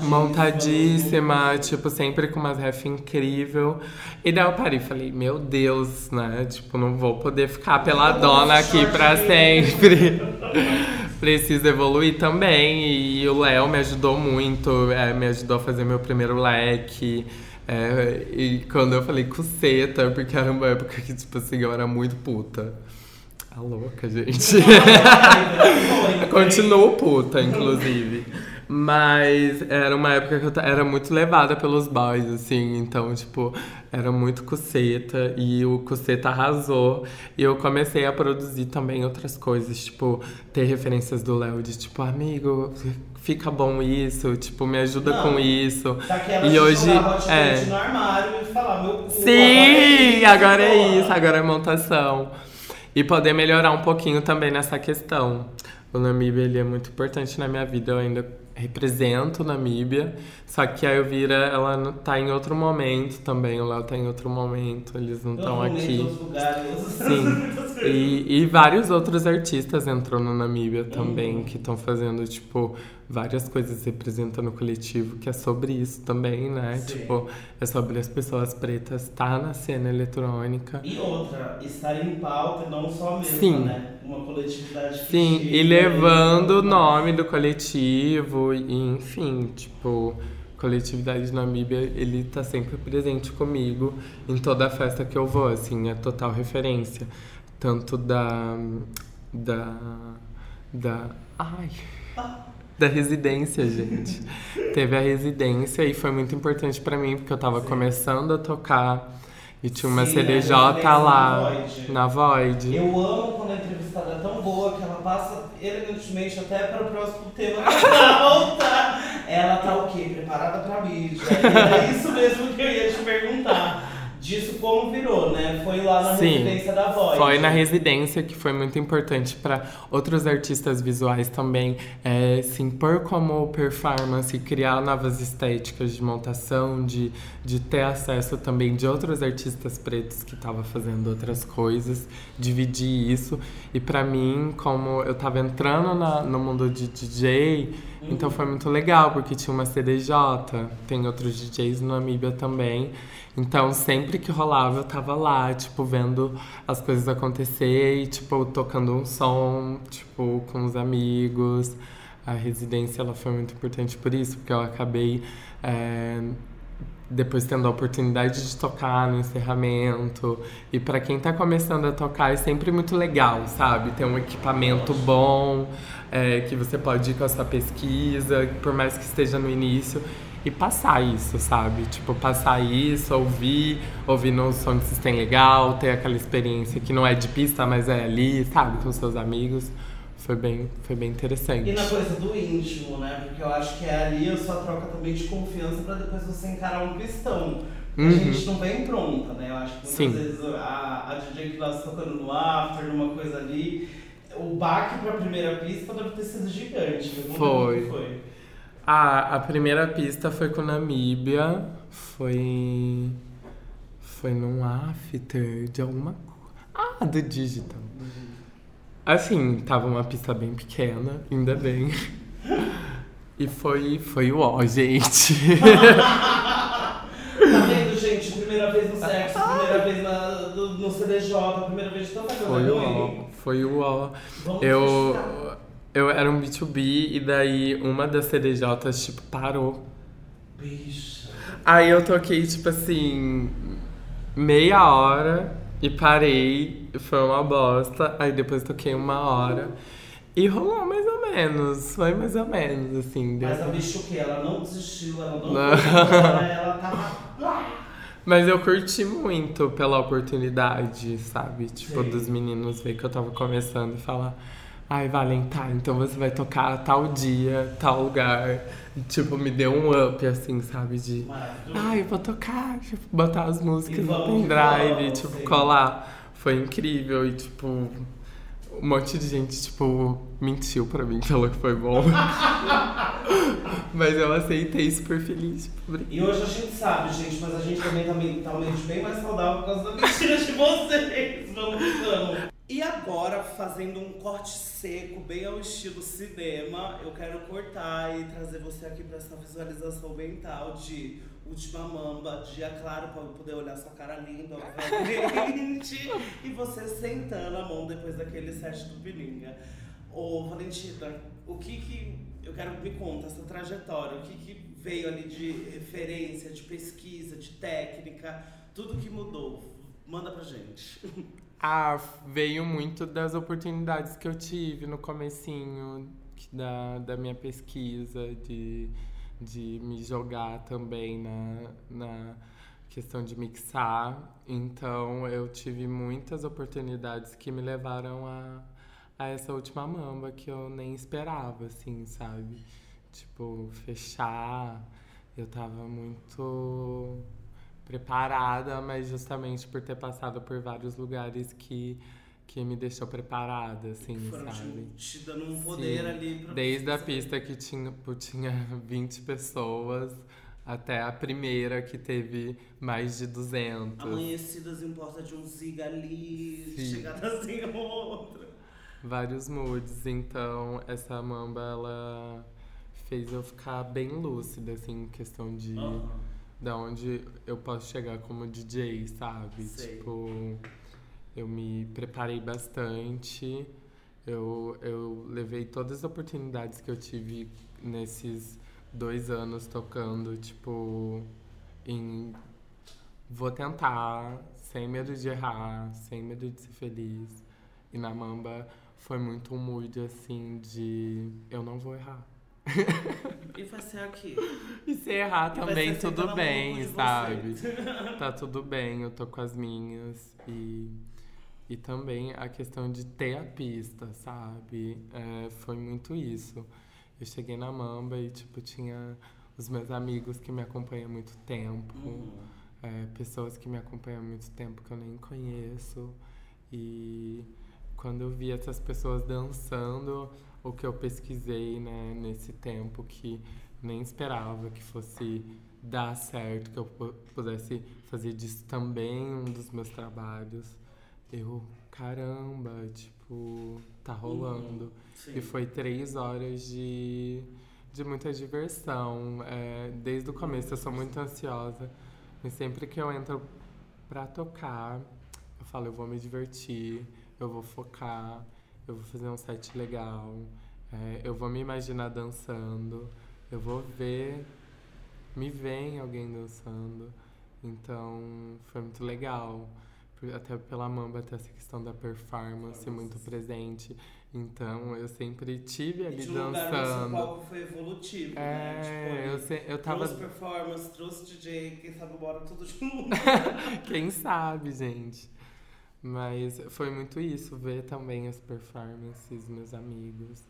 Speaker 2: montadíssima, tipo, sempre com umas ref incrível. E daí eu parei e falei, meu Deus, né? Tipo, não vou poder ficar peladona aqui pra sempre. Preciso evoluir também. E o Léo me ajudou muito, é, me ajudou a fazer meu primeiro leque. É, e quando eu falei cuceta, porque era uma época que, tipo assim, eu era muito puta. A louca, gente. Continuo puta, inclusive. Mas era uma época que eu era muito levada pelos boys, assim. Então, tipo, era muito cuceta. E o cuceta arrasou. E eu comecei a produzir também outras coisas. Tipo, ter referências do Léo de tipo, amigo, fica bom isso. Tipo, me ajuda Não, com isso.
Speaker 1: E hoje. É. No armário e falar, meu
Speaker 2: Sim, agora é isso. Agora é montação. E poder melhorar um pouquinho também nessa questão. O Namíbia ele é muito importante na minha vida. Eu ainda represento Namíbia, só que a Elvira, ela tá em outro momento também, o Léo tá em outro momento, eles não estão aqui. Sim. E, e vários outros artistas entrou no Namíbia também, uhum. que estão fazendo, tipo, várias coisas representando o coletivo, que é sobre isso também, né? Sim. Tipo, é sobre as pessoas pretas estar tá na cena eletrônica.
Speaker 1: E outra, estar em pauta não só mesmo, Sim. né? Uma coletividade que
Speaker 2: Sim, e levando o nome do coletivo, e, enfim, tipo, coletividade Namíbia, ele tá sempre presente comigo em toda a festa que eu vou, assim, é total referência. Tanto da. da. da. Ai. Ah da residência, gente. Teve a residência e foi muito importante para mim, porque eu tava Sim. começando a tocar e tinha uma Sim, CDJ lá na Void.
Speaker 1: Eu amo quando a entrevistada é tão boa que ela passa elegantemente até para o próximo tema que volta. Ela tá o quê? Preparada pra mídia. É isso mesmo que eu ia te perguntar disso como virou, né? Foi lá na Sim, residência da Void.
Speaker 2: Foi na residência que foi muito importante para outros artistas visuais também é, se impor como performance, criar novas estéticas de montação, de, de ter acesso também de outros artistas pretos que estavam fazendo outras coisas, dividir isso. E para mim, como eu estava entrando na, no mundo de DJ, uhum. então foi muito legal, porque tinha uma CDJ, tem outros DJs no Namíbia também. Então, sempre que rolava, eu tava lá, tipo, vendo as coisas acontecer e, tipo, tocando um som, tipo, com os amigos. A residência, ela foi muito importante por isso, porque eu acabei... É, depois tendo a oportunidade de tocar no encerramento. E para quem tá começando a tocar é sempre muito legal, sabe? Ter um equipamento bom, é, que você pode ir com a sua pesquisa, por mais que esteja no início e passar isso, sabe? Tipo, passar isso, ouvir, ouvir no som sistema legal, ter aquela experiência que não é de pista, mas é ali, sabe? Com seus amigos. Foi bem, foi bem interessante.
Speaker 1: E na coisa do íntimo, né? Porque eu acho que é ali a sua troca também de confiança para depois você encarar um pistão. Uhum. A gente não vem pronta, né? Eu acho que muitas Sim. vezes a, a DJ que nós tocando no after, numa coisa ali, o baque para a primeira pista deve ter sido gigante.
Speaker 2: Foi. foi. Ah, a primeira pista foi com Namíbia. Foi. Foi num after de alguma coisa. Ah, do Digital. Assim, tava uma pista bem pequena, ainda bem. E foi, foi o ó, gente.
Speaker 1: tá vendo, gente? Primeira vez no sexo, primeira vez na, no, no CDJ, primeira vez de tanta coisa
Speaker 2: Foi o ó, foi o ó. Eu, eu era um B2B e daí uma das CDJs, tipo, parou.
Speaker 1: Bicha.
Speaker 2: Aí eu toquei, tipo assim, meia hora e parei. Foi uma bosta. Aí depois toquei uma hora. E rolou mais ou menos. Foi mais ou menos, assim.
Speaker 1: Mas a bicho que ela não desistiu, ela não, não. Ela, ela tava.
Speaker 2: Mas eu curti muito pela oportunidade, sabe? Tipo, Sim. dos meninos ver que eu tava começando e falar. Ai, Valen, tá, então você vai tocar tal dia, tal lugar. Tipo, me deu um up, assim, sabe? De. Ai, eu vou tocar, tipo, botar as músicas no pendrive, tipo, colar. Foi incrível e, tipo, um monte de gente, tipo, mentiu pra mim, falou que foi bom. mas eu aceitei super feliz. Tipo,
Speaker 1: e hoje a gente sabe, gente, mas a gente também tá, tá mente bem mais saudável por causa da mentira de vocês. Vamos, vamos. E agora, fazendo um corte seco, bem ao estilo cinema, eu quero cortar e trazer você aqui para essa visualização mental de Última Mamba, dia claro, para eu poder olhar sua cara linda, obviamente, e você sentando a mão depois daquele set do Pilinga. Ô, Valentina, o que que eu quero me conta essa trajetória, o que, que veio ali de referência, de pesquisa, de técnica, tudo que mudou. Manda pra gente.
Speaker 2: Ah, veio muito das oportunidades que eu tive no comecinho da, da minha pesquisa, de, de me jogar também na, na questão de mixar. Então eu tive muitas oportunidades que me levaram a, a essa última mamba que eu nem esperava, assim, sabe? Tipo, fechar. Eu tava muito preparada, mas justamente por ter passado por vários lugares que que me deixou preparada, assim,
Speaker 1: Foram
Speaker 2: sabe?
Speaker 1: Te, te dando um poder
Speaker 2: Sim.
Speaker 1: ali pra
Speaker 2: Desde a pista que tinha, tinha 20 pessoas até a primeira que teve mais de 200.
Speaker 1: Amanhecidas em porta de um ziga ali,
Speaker 2: Sim.
Speaker 1: chegadazinha em outra.
Speaker 2: Vários moods, então essa mamba ela fez eu ficar bem lúcida, assim, em questão de
Speaker 1: Aham.
Speaker 2: Da onde eu posso chegar como DJ, sabe?
Speaker 1: Sei.
Speaker 2: Tipo, eu me preparei bastante, eu, eu levei todas as oportunidades que eu tive nesses dois anos tocando, tipo, em vou tentar, sem medo de errar, sem medo de ser feliz. E na Mamba foi muito um mood assim de eu não vou errar.
Speaker 1: E vai ser aqui.
Speaker 2: E se errar
Speaker 1: E
Speaker 2: também, tudo bem, sabe? Tá tudo bem, eu tô com as minhas. E, e também a questão de ter a pista, sabe? É, foi muito isso. Eu cheguei na Mamba e, tipo, tinha os meus amigos que me acompanham há muito tempo.
Speaker 1: Uhum.
Speaker 2: é, pessoas que me acompanham há muito tempo que eu nem conheço. E quando eu vi essas pessoas dançando, o que eu pesquisei né, nesse tempo que nem esperava que fosse dar certo, que eu pu- pudesse fazer disso também um dos meus trabalhos. Eu, caramba, tipo, tá rolando.
Speaker 1: Sim.
Speaker 2: E foi três horas de, de muita diversão. É, desde o começo eu sou muito ansiosa. Mas sempre que eu entro pra tocar, eu falo, eu vou me divertir, eu vou focar, eu vou fazer um set legal, é, eu vou me imaginar dançando, eu vou ver, me ver em alguém dançando. Então foi muito legal. Até pela Mamba ter essa questão da performance muito presente. Então eu sempre tive
Speaker 1: E
Speaker 2: ali
Speaker 1: de um lugar
Speaker 2: dançando.
Speaker 1: palco foi evolutivo, né?
Speaker 2: É,
Speaker 1: Tipo,
Speaker 2: eu, se- eu tava.
Speaker 1: Trouxe performance, trouxe DJ, quem sabe bora tudo junto.
Speaker 2: Quem sabe, gente. Mas foi muito isso, ver também as performances, meus amigos.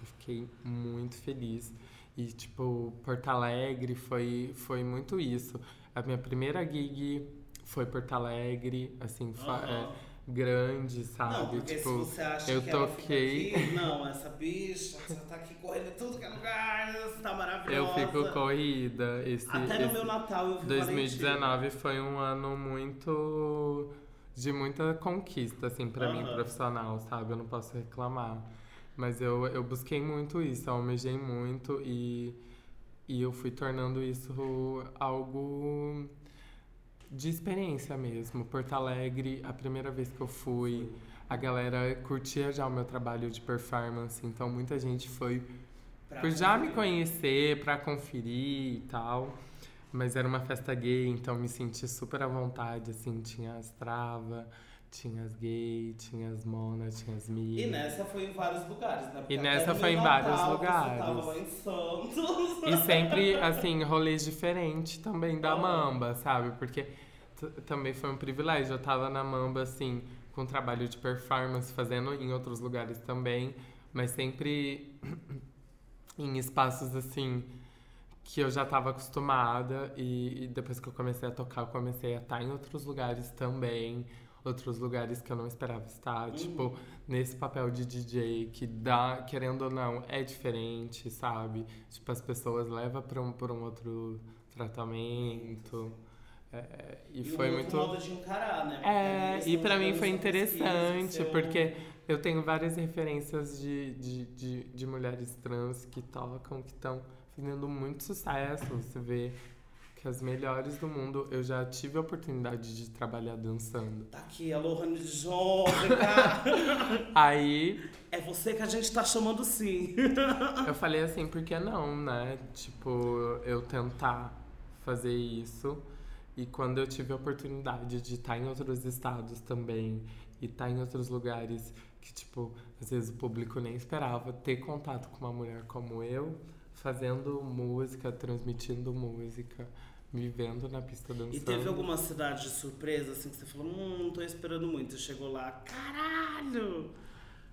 Speaker 2: Eu fiquei muito feliz. E, tipo, Porto Alegre foi, foi muito isso. A minha primeira gig foi Porto Alegre, assim, é, grande, sabe?
Speaker 1: Não, porque
Speaker 2: tipo,
Speaker 1: se você acha
Speaker 2: eu
Speaker 1: que
Speaker 2: toquei-
Speaker 1: aqui, não, essa bicha, você tá aqui correndo tudo que é lugar, você tá
Speaker 2: eu
Speaker 1: maravilhosa.
Speaker 2: fico corrida. Esse,
Speaker 1: Até no
Speaker 2: esse-
Speaker 1: meu Natal eu vi
Speaker 2: 2019 foi um ano muito de muita conquista assim para mim
Speaker 1: Aham.
Speaker 2: profissional, sabe? Eu não posso reclamar. Mas eu, eu busquei muito isso, almejei muito e, e eu fui tornando isso algo de experiência mesmo. Porto Alegre, a primeira vez que eu fui, a galera curtia já o meu trabalho de performance, então muita gente foi
Speaker 1: Pra
Speaker 2: por já me conhecer, pra conferir e tal. Mas era uma festa gay, então me senti super à vontade, assim, tinha as trava, tinha as gay, tinha as mona, tinha as mi.
Speaker 1: E nessa foi em vários lugares, né? Porque
Speaker 2: E nessa foi em vários
Speaker 1: Natal,
Speaker 2: lugares.
Speaker 1: Você tava lá em Santos.
Speaker 2: E sempre, assim, rolês diferentes também da
Speaker 1: Ah.
Speaker 2: Mamba, sabe? Porque também foi um privilégio. Eu tava na Mamba, assim, com trabalho de performance, fazendo em outros lugares também, mas sempre em espaços, assim, que eu já tava acostumada. E, e depois que eu comecei a tocar, eu comecei a estar em outros lugares também. Outros lugares que eu não esperava estar. Tipo, nesse papel de DJ que dá, querendo ou não, é diferente, sabe? Tipo, as pessoas levam pra um, por um outro tratamento. É, e,
Speaker 1: E
Speaker 2: foi
Speaker 1: um
Speaker 2: muito.
Speaker 1: modo de encarar, né? Porque
Speaker 2: É, e pra mim foi interessante, porque eu tenho várias referências de, de, de, de mulheres trans que tocam, que estão fazendo muito sucesso. Você vê que as melhores do mundo, eu já tive a oportunidade de trabalhar dançando.
Speaker 1: Tá aqui a Lohane Jônica.
Speaker 2: Aí,
Speaker 1: É você que a gente tá chamando sim.
Speaker 2: eu falei assim, por que não, né? Tipo, eu tentar fazer isso. E quando eu tive a oportunidade de estar em outros estados também e estar em outros lugares que, tipo, às vezes o público nem esperava ter contato com uma mulher como eu, fazendo música, transmitindo música, me vendo na pista dançando.
Speaker 1: E teve alguma cidade de surpresa, assim, que você falou, hum, não tô esperando muito. Você chegou lá, caralho!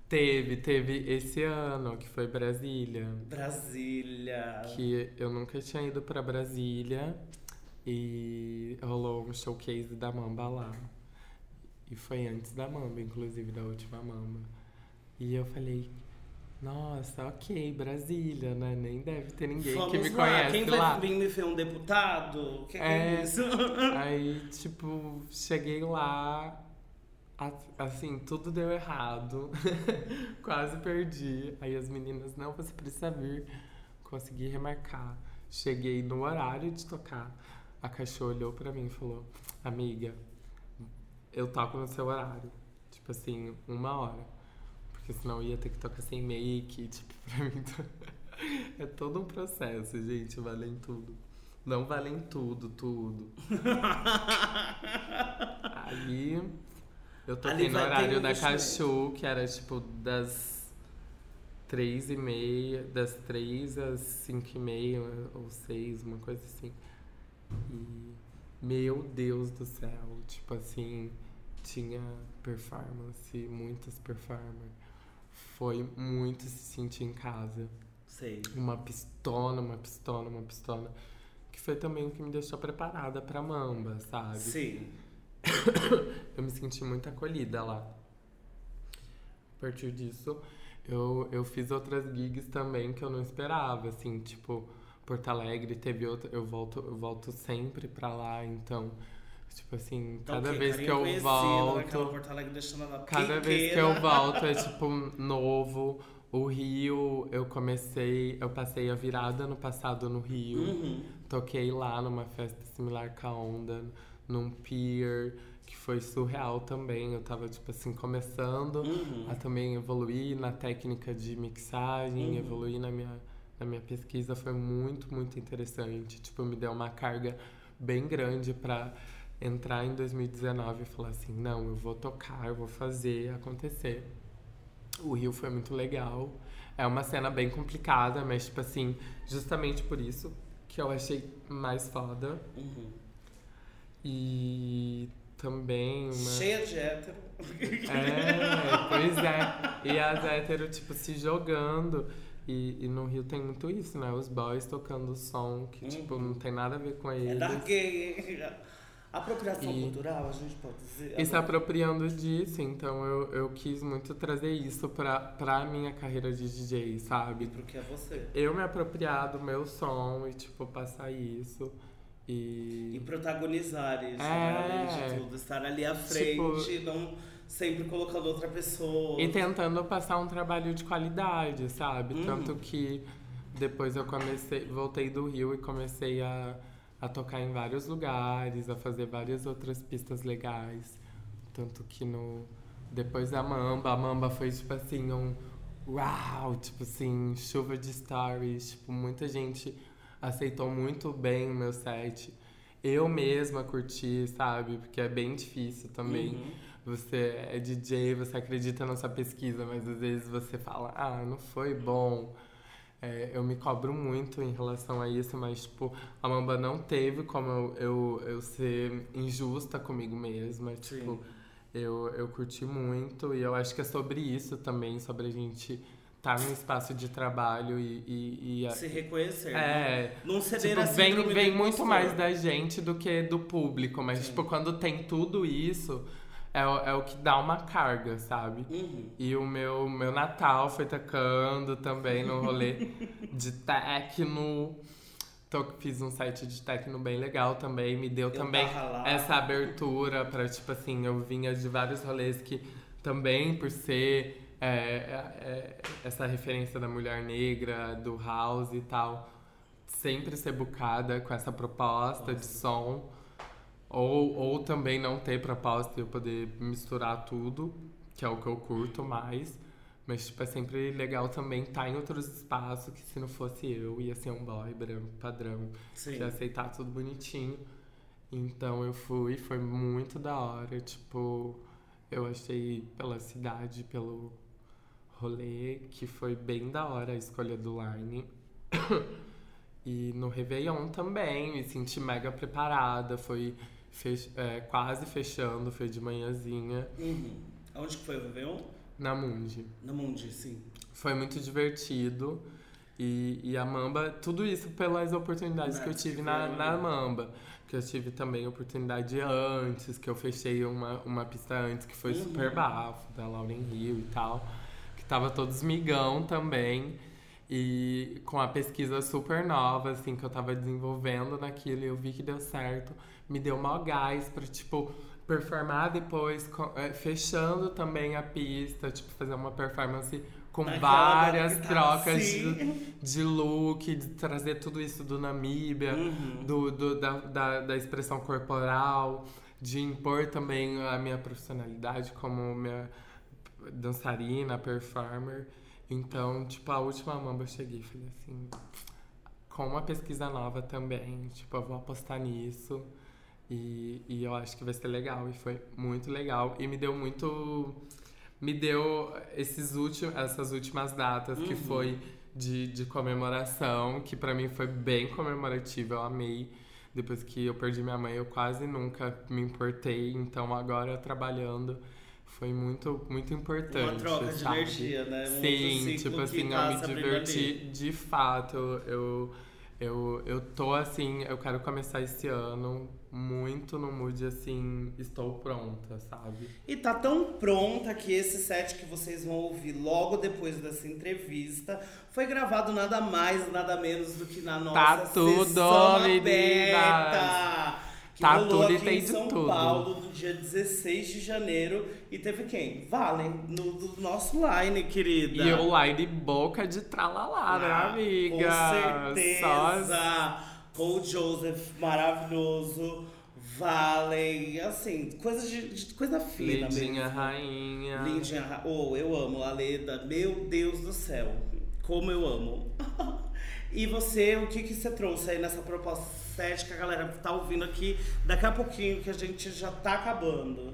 Speaker 2: Teve, teve esse ano, que foi Brasília.
Speaker 1: Brasília.
Speaker 2: Que eu nunca tinha ido para Brasília e rolou um showcase da Mamba lá. E foi antes da Mamba, inclusive, da última Mamba. E eu falei, nossa, ok, Brasília, né? Nem deve ter ninguém Vamos que me lá. conhece
Speaker 1: Quem vai lá. vir me ver um deputado? O que, é, é isso?
Speaker 2: Aí, tipo, cheguei lá, Assim, tudo deu errado. Quase perdi. Aí as meninas, não, você precisa vir. Consegui remarcar. Cheguei no horário de tocar. A cachorra olhou pra mim e falou: Amiga, eu toco no seu horário. Tipo assim, uma hora. Porque senão eu ia ter que tocar sem make. Tipo, pra mim. é todo um processo, gente. Valem tudo. Não valem tudo, tudo. Aí eu toquei no horário da Cachu, que era tipo das três e meia, das três às cinco e meia ou seis, uma coisa assim. E meu Deus do céu, tipo assim, tinha performance, muitas performances. Foi muito se sentir em casa.
Speaker 1: Sei.
Speaker 2: Uma pistona, uma pistona, uma pistona. Que foi também o que me deixou preparada pra Mamba, sabe?
Speaker 1: Sim.
Speaker 2: eu me senti muito acolhida lá. A partir disso, eu, eu fiz outras gigs também que eu não esperava, assim, tipo, Porto Alegre teve outra, eu volto, eu volto sempre pra lá, então, tipo assim, então, cada okay, vez que eu volto, cada vez que eu volto é tipo novo. O Rio, eu comecei, eu passei a virada no passado no Rio, uhum. toquei lá numa festa similar com a Onda num pier, que foi surreal também. Eu tava, tipo assim, começando uhum. a também evoluir na técnica de mixagem, uhum. evoluir na minha, na minha pesquisa. Foi muito, muito interessante. Tipo, me deu uma carga bem grande para entrar em 2019 e falar assim: não, eu vou tocar, eu vou fazer acontecer. O Rio foi muito legal. É uma cena bem complicada, mas, tipo assim, justamente por isso que eu achei mais foda. Uhum. E também uma...
Speaker 1: Cheia de hétero.
Speaker 2: É, pois é. E as hétero, tipo, se jogando. E, e no Rio tem muito isso, né? Os boys tocando som que, tipo, uhum. tipo, não tem nada a ver com eles. É
Speaker 1: da gay. Apropriação e, cultural, a gente pode dizer.
Speaker 2: E se apropriando disso, então eu, eu quis muito trazer isso pra, pra minha carreira de DJ, sabe?
Speaker 1: Porque é você.
Speaker 2: Eu me apropriar do meu som e, tipo, passar isso. E,
Speaker 1: e protagonizar isso, é, né? além de tudo. Estar ali à frente, tipo, não sempre colocando outra pessoa.
Speaker 2: E tentando passar um trabalho de qualidade, sabe? Hum. Tanto que depois eu comecei, voltei do Rio e comecei a, a tocar em vários lugares, a fazer várias outras pistas legais. Tanto que no. Depois da Mamba, a Mamba foi tipo assim, um. Uau! Tipo assim, chuva de stories, tipo, muita gente aceitou muito bem o meu set. Eu mesma curti, sabe? Porque é bem difícil também. Uhum. Você é DJ, você acredita na sua pesquisa, mas às vezes você fala, ah, não foi bom. É, eu me cobro muito em relação a isso, mas, tipo, a Mamba não teve como eu, eu, eu ser injusta comigo mesma. Tipo, eu, eu curti muito e eu acho que é sobre isso também, sobre a gente estar tá no espaço de trabalho e, e,
Speaker 1: e se reconhecer.
Speaker 2: É. Né?
Speaker 1: Não ceder
Speaker 2: tipo,
Speaker 1: a
Speaker 2: vem, vem muito mais da gente do que do público, mas Sim. tipo quando tem tudo isso é, é o que dá uma carga, sabe? Uhum. E o meu, meu Natal foi tocando também no rolê de techno. Tô, fiz um site de techno bem legal também. Me deu eu também essa abertura para tipo assim, eu vinha de vários rolês que também por ser é, é, é, essa referência da mulher negra, do house e tal, sempre ser bucada com essa proposta Nossa. de som. Ou, ou também não ter proposta e eu poder misturar tudo, que é o que eu curto mais. Mas, tipo, é sempre legal também estar em outros espaços que se não fosse eu, ia ser um boy branco, padrão.
Speaker 1: Sim.
Speaker 2: Que ia aceitar tudo bonitinho. Então eu fui, foi muito da hora. Tipo, eu achei pela cidade, pelo rolê, que foi bem da hora a escolha do line. e no Réveillon também, me senti mega preparada. Foi fech é, quase fechando, foi de manhãzinha.
Speaker 1: Uhum. Onde que foi o Réveillon?
Speaker 2: Na Mundi.
Speaker 1: Na Mundi, sim.
Speaker 2: Foi muito divertido. E, e a Mamba, tudo isso pelas oportunidades que eu tive na, na Mamba. Que eu tive também oportunidade antes, que eu fechei uma, uma pista antes que foi
Speaker 1: uhum.
Speaker 2: super bafo, da Lauren Hill e tal. Que tava todos migão também. E com a pesquisa super nova, assim, que eu tava desenvolvendo naquilo, e eu vi que deu certo. Me deu maior gás pra, tipo, performar depois, é, fechando também a pista, tipo, fazer uma performance com Naquela várias trocas de, de, look, de trazer tudo isso do Namíbia,
Speaker 1: uhum.
Speaker 2: do, do da, da, da, expressão corporal, de impor também a minha profissionalidade como minha dançarina, performer. Então, tipo, a última mamba eu cheguei e falei assim, com uma pesquisa nova também, tipo, eu vou apostar nisso. E, e eu acho que vai ser legal. E foi muito legal. E me deu muito. Me deu esses últimos, essas últimas datas
Speaker 1: uhum.
Speaker 2: que foi de, de comemoração, que para mim foi bem comemorativo. Eu amei. Depois que eu perdi minha mãe, eu quase nunca me importei. Então agora trabalhando foi muito, muito importante.
Speaker 1: Uma troca
Speaker 2: sabe?
Speaker 1: de energia, né? Um
Speaker 2: Sim, tipo assim, eu me diverti de fato. Eu, eu, eu tô assim, eu quero começar esse ano muito no mood assim, estou pronta, sabe?
Speaker 1: E tá tão pronta que esse set que vocês vão ouvir logo depois dessa entrevista foi gravado nada mais, nada menos do que na nossa
Speaker 2: tá tudo,
Speaker 1: sessão aberta.
Speaker 2: Tá
Speaker 1: rolou
Speaker 2: tudo
Speaker 1: aqui
Speaker 2: tem
Speaker 1: em São
Speaker 2: tudo.
Speaker 1: Paulo no dia 16 de janeiro. E teve quem? Valen, no do nosso line, querida.
Speaker 2: E o line boca de tralalá, né,
Speaker 1: Ah,
Speaker 2: amiga?
Speaker 1: Com certeza.
Speaker 2: Só...
Speaker 1: Com o Joseph, maravilhoso. Valen, assim, coisa de, de coisa fina
Speaker 2: Lindinha
Speaker 1: mesmo.
Speaker 2: rainha.
Speaker 1: Lindinha Rainha. Oh, eu amo a Leda. Meu Deus do céu. Como eu amo. e você, o que, que você trouxe aí nessa proposta estética? A galera tá ouvindo aqui daqui a pouquinho, que a gente já tá acabando.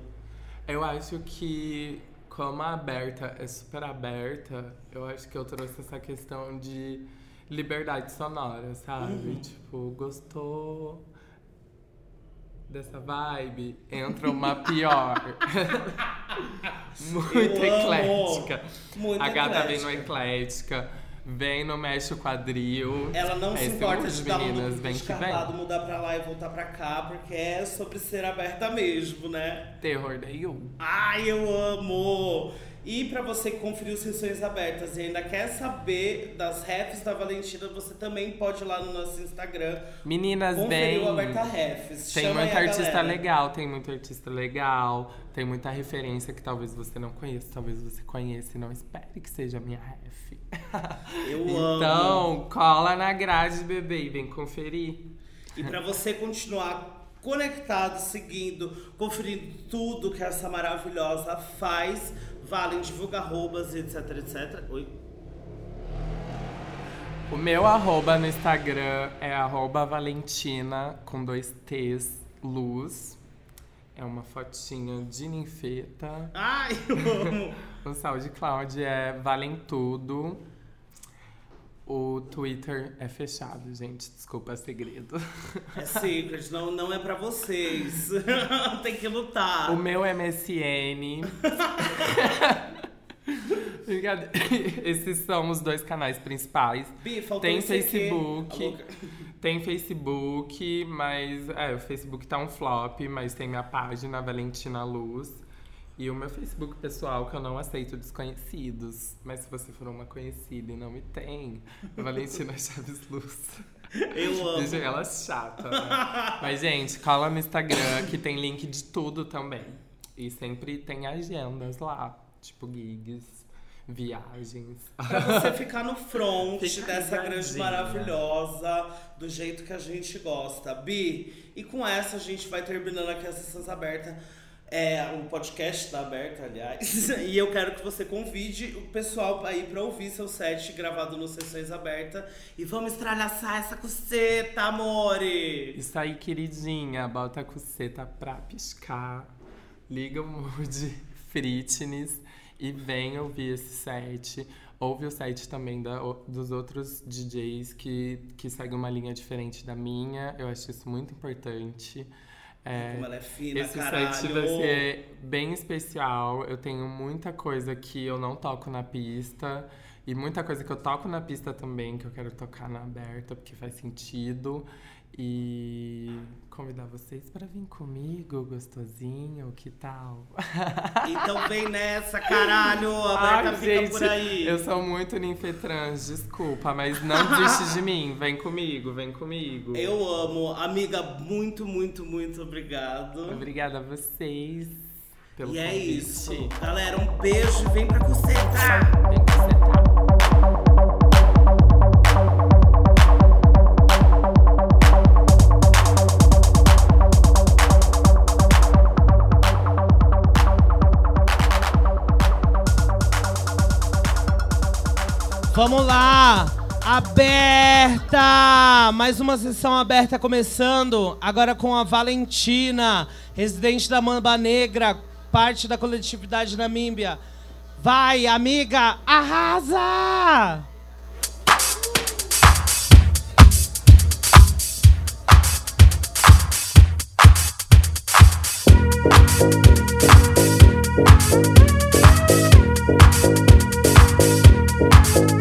Speaker 2: Eu acho que, como a aberta é super aberta, eu acho que eu trouxe essa questão de liberdade sonora, sabe?
Speaker 1: Uhum.
Speaker 2: Tipo, gostou dessa vibe? Entra uma pior. Muito
Speaker 1: Eu
Speaker 2: eclética.
Speaker 1: Muito
Speaker 2: a gata vem
Speaker 1: eclética.
Speaker 2: no eclética. Vem no mexe o quadril.
Speaker 1: Ela não se importa de
Speaker 2: de
Speaker 1: dar um
Speaker 2: meninas,
Speaker 1: descartado,
Speaker 2: vem.
Speaker 1: mudar pra lá e voltar pra cá, porque é sobre ser aberta mesmo, né?
Speaker 2: Terror nenhum.
Speaker 1: Ai, eu amo! E pra você que conferiu sessões abertas e ainda quer saber das refs da Valentina, você também pode ir lá no nosso Instagram
Speaker 2: Meninas,
Speaker 1: conferir
Speaker 2: bem.
Speaker 1: o Aberta Refs.
Speaker 2: Tem muita artista
Speaker 1: galera.
Speaker 2: legal, tem muito artista legal, tem muita referência que talvez você não conheça, talvez você conheça e não espere que seja a minha ref.
Speaker 1: Eu
Speaker 2: então,
Speaker 1: amo!
Speaker 2: cola na grade, bebê, e vem conferir.
Speaker 1: E pra você continuar conectado, seguindo, conferindo tudo que essa maravilhosa faz, valem divulga arrobas, etc, etc. Oi.
Speaker 2: O meu arroba no Instagram é arroba Valentina com dois T's, luz. É uma fotinha de ninfeta.
Speaker 1: Ai, eu amo!
Speaker 2: O SoundCloud é Valem Tudo. O Twitter é fechado, gente. Desculpa, é segredo.
Speaker 1: É secret, não, não é pra vocês. Tem que lutar.
Speaker 2: O meu MSN. Brincadeira. Esses são os dois canais principais.
Speaker 1: Bi,
Speaker 2: Tem. Facebook.
Speaker 1: Louca.
Speaker 2: Tem Facebook, mas. É, o Facebook tá um flop, mas tem minha página, Valentina Luz. E o meu Facebook pessoal, que eu não aceito desconhecidos. Mas se você for uma conhecida e não me tem, Valentina Chaves Luz.
Speaker 1: Eu amo.
Speaker 2: Deixa ela chata, né? Mas, gente, cola no Instagram que tem link de tudo também. E sempre tem agendas lá, tipo gigs, viagens.
Speaker 1: Pra você ficar no front
Speaker 2: Fica
Speaker 1: dessa grande maravilhosa, do jeito que a gente gosta. Bi, e com essa a gente vai terminando aqui as sessões abertas. É o podcast da Aberta, aliás. E eu quero que você convide o pessoal aí pra ouvir seu set gravado no Sessões Aberta. E vamos estralhaçar essa cuceta, amore!
Speaker 2: Isso aí, queridinha. Bota a cuceta pra piscar. Liga o mood fitness e vem ouvir esse set. Ouve o set também da, dos outros DJs que, que seguem uma linha diferente da minha. Eu acho isso muito importante.
Speaker 1: É, Como ela é fina,
Speaker 2: esse
Speaker 1: caralho.
Speaker 2: set vai ser bem especial. Eu tenho muita coisa que eu não toco na pista. E muita coisa que eu toco na pista também, que eu quero tocar na aberta, porque faz sentido. E convidar vocês para vir comigo, gostosinho, que tal?
Speaker 1: Então vem nessa, caralho! A
Speaker 2: Ai,
Speaker 1: fica
Speaker 2: gente,
Speaker 1: por aí.
Speaker 2: Eu sou muito ninfetrans, desculpa, mas não desiste de mim. Vem comigo, vem comigo.
Speaker 1: Eu amo. Amiga, muito, muito, muito obrigado.
Speaker 2: Obrigada a vocês pelo
Speaker 1: E é
Speaker 2: convite.
Speaker 1: isso. Galera, um beijo. Vem pra!
Speaker 2: Vem você, tá?
Speaker 3: Vamos lá! Aberta! Mais uma sessão aberta começando. Agora com a Valentina, residente da Mamba Negra, parte da coletividade Namíbia. Vai, amiga, arrasa!
Speaker 4: In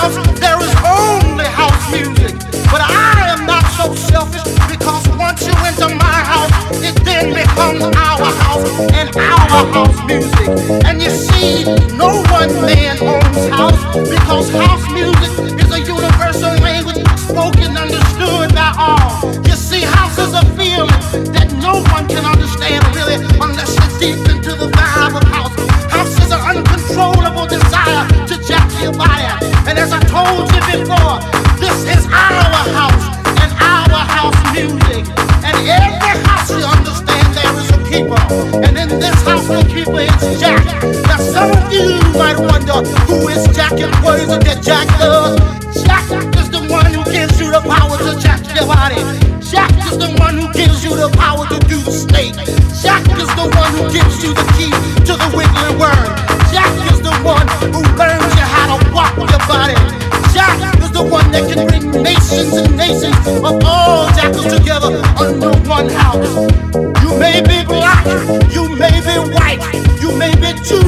Speaker 4: House there is only house music. But I am not so selfish because once you enter my house, it then becomes our house and our house music. And you see, no one man owns house because house music is a universal language spoken, understood by all. You see, house is a feeling that no one can understand really unless you're deep into the vibe of house. Before, this is our house and our house music. And every house you understand there is a keeper. And in this house the keeper is Jack. Now some of you might wonder who is Jack and what is it that Jack does? Jack is the one who gives you the power to jack your body. Jack is the one who gives you the power to do the snake. Jack is the one who gives you the key to the wiggling worm. Jack is the one who learns you how to walk with your body. That can bring nations and nations of all jackals together under one house. You may be black, you may be white, you may be Jew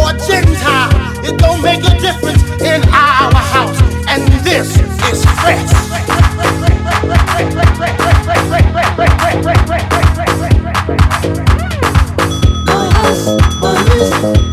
Speaker 4: or Gentile. It don't make a difference in our house. And this is fresh.
Speaker 5: My house,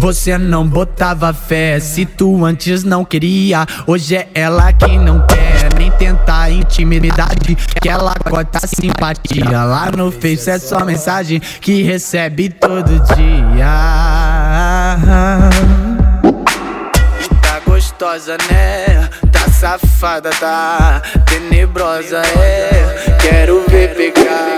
Speaker 6: Você
Speaker 7: não botava fé se tu antes não queria. Hoje é ela que não quer nem tentar intimidade. Que ela corta simpatia. Lá no Face é só mensagem que recebe todo dia. Tá gostosa, né? Tá safada, tá tenebrosa, é. Quero ver pegar.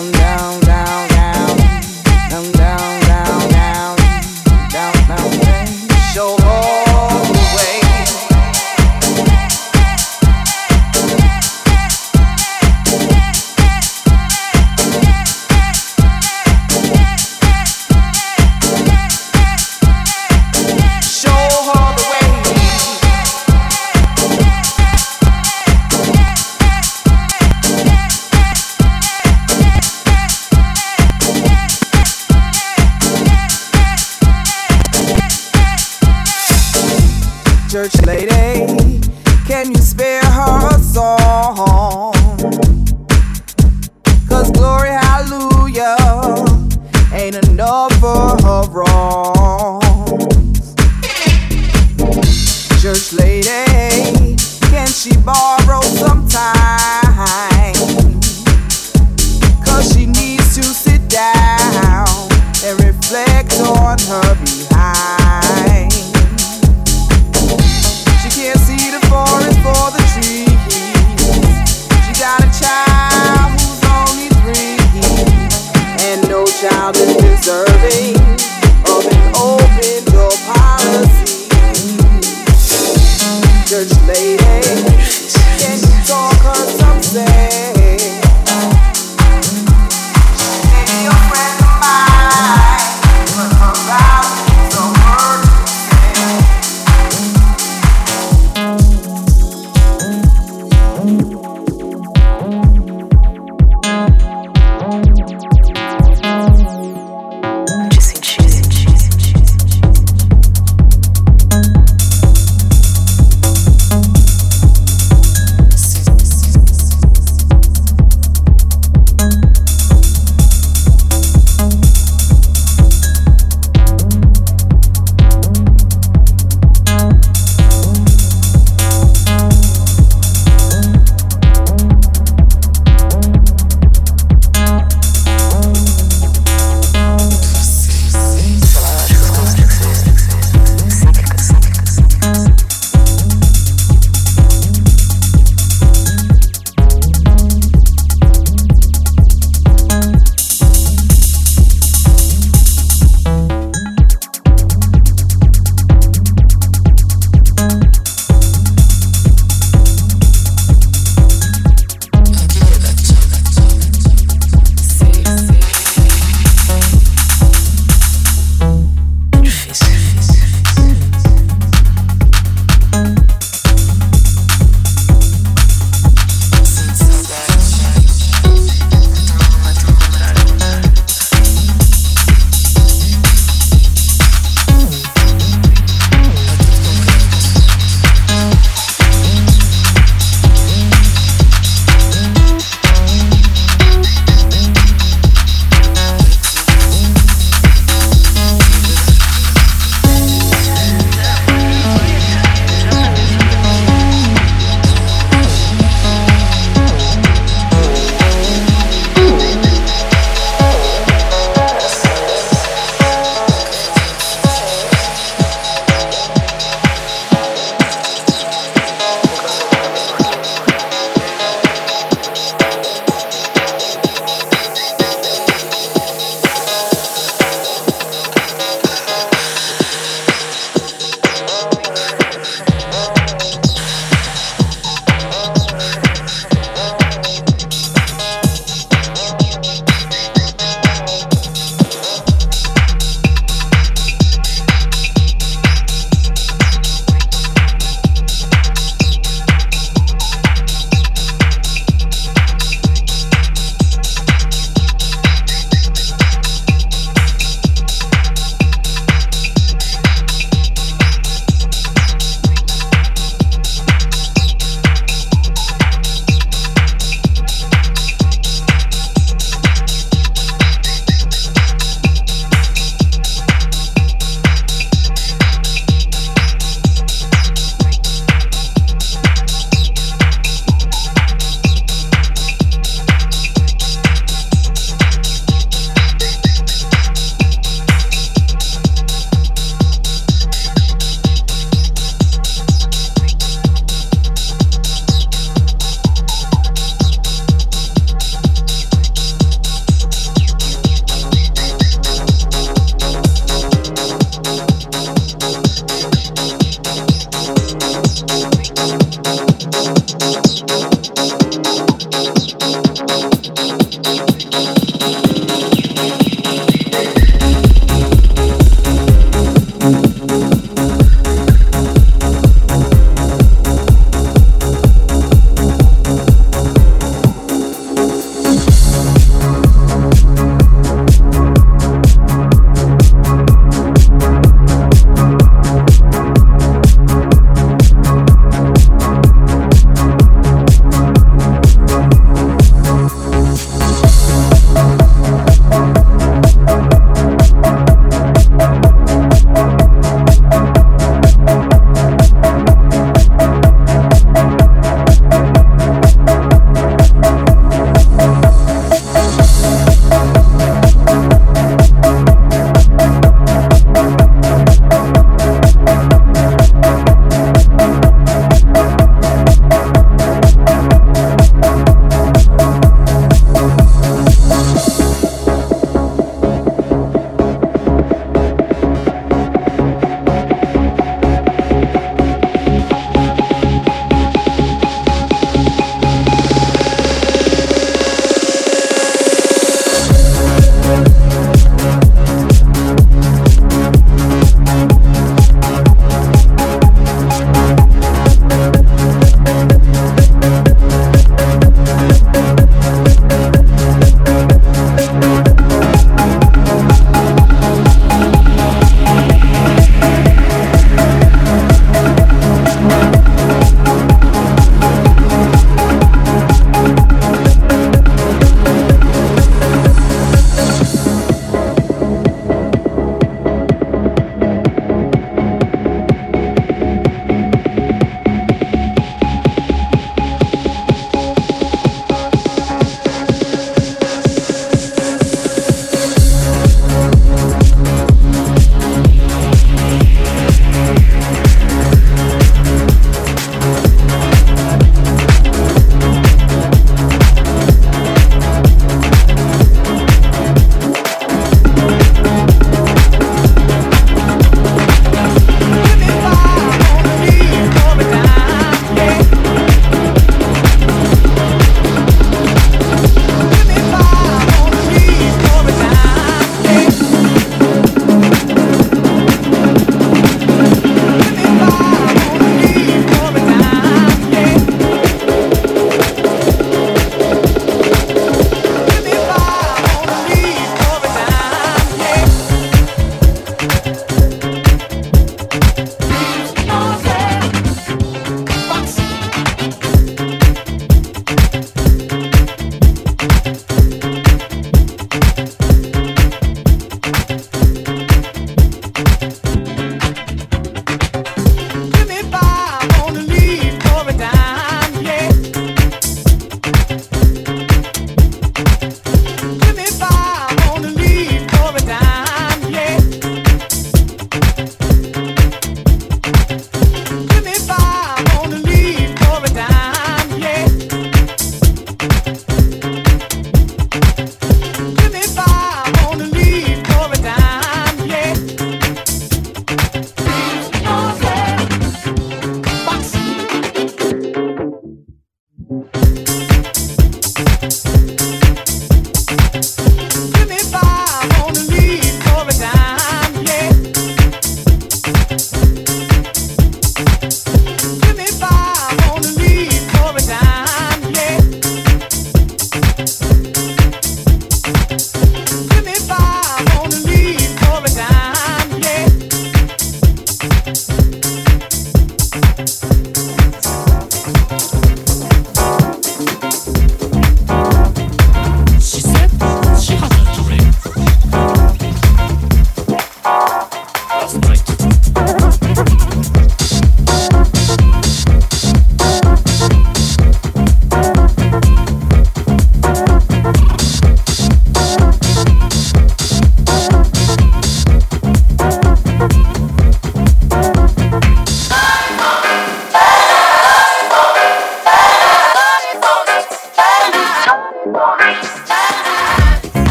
Speaker 6: down,
Speaker 8: down.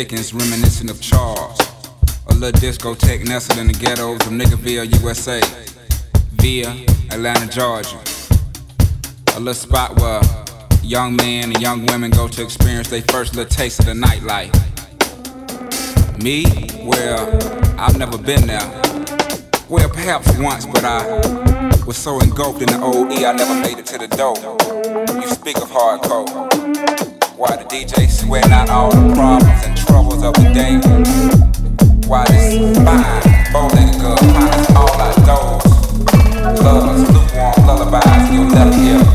Speaker 9: Dickens, reminiscent of Charles. A little discotheque nestled in the ghettos of Niggerville, USA, via Atlanta, Georgia. A little spot where young men and young women go to experience their first little taste of the nightlife. Me? Well, I've never been there. Well, perhaps once, but I was so engulfed in the OE, I never made it to the door. You speak of hardcore. Why the DJ sweating out all the problems cause of the day. Why this fine, bowling gun, all I dose. Love's lukewarm lullabies,
Speaker 10: you'll never hear.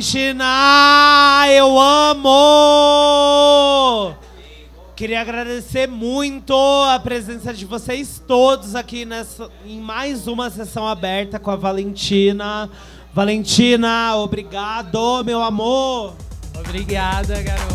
Speaker 3: Argentina, eu amo! Queria agradecer muito a presença de vocês todos aqui nessa, em mais uma sessão aberta com a Valentina. Valentina, obrigado, meu amor!
Speaker 2: Obrigada, garoto.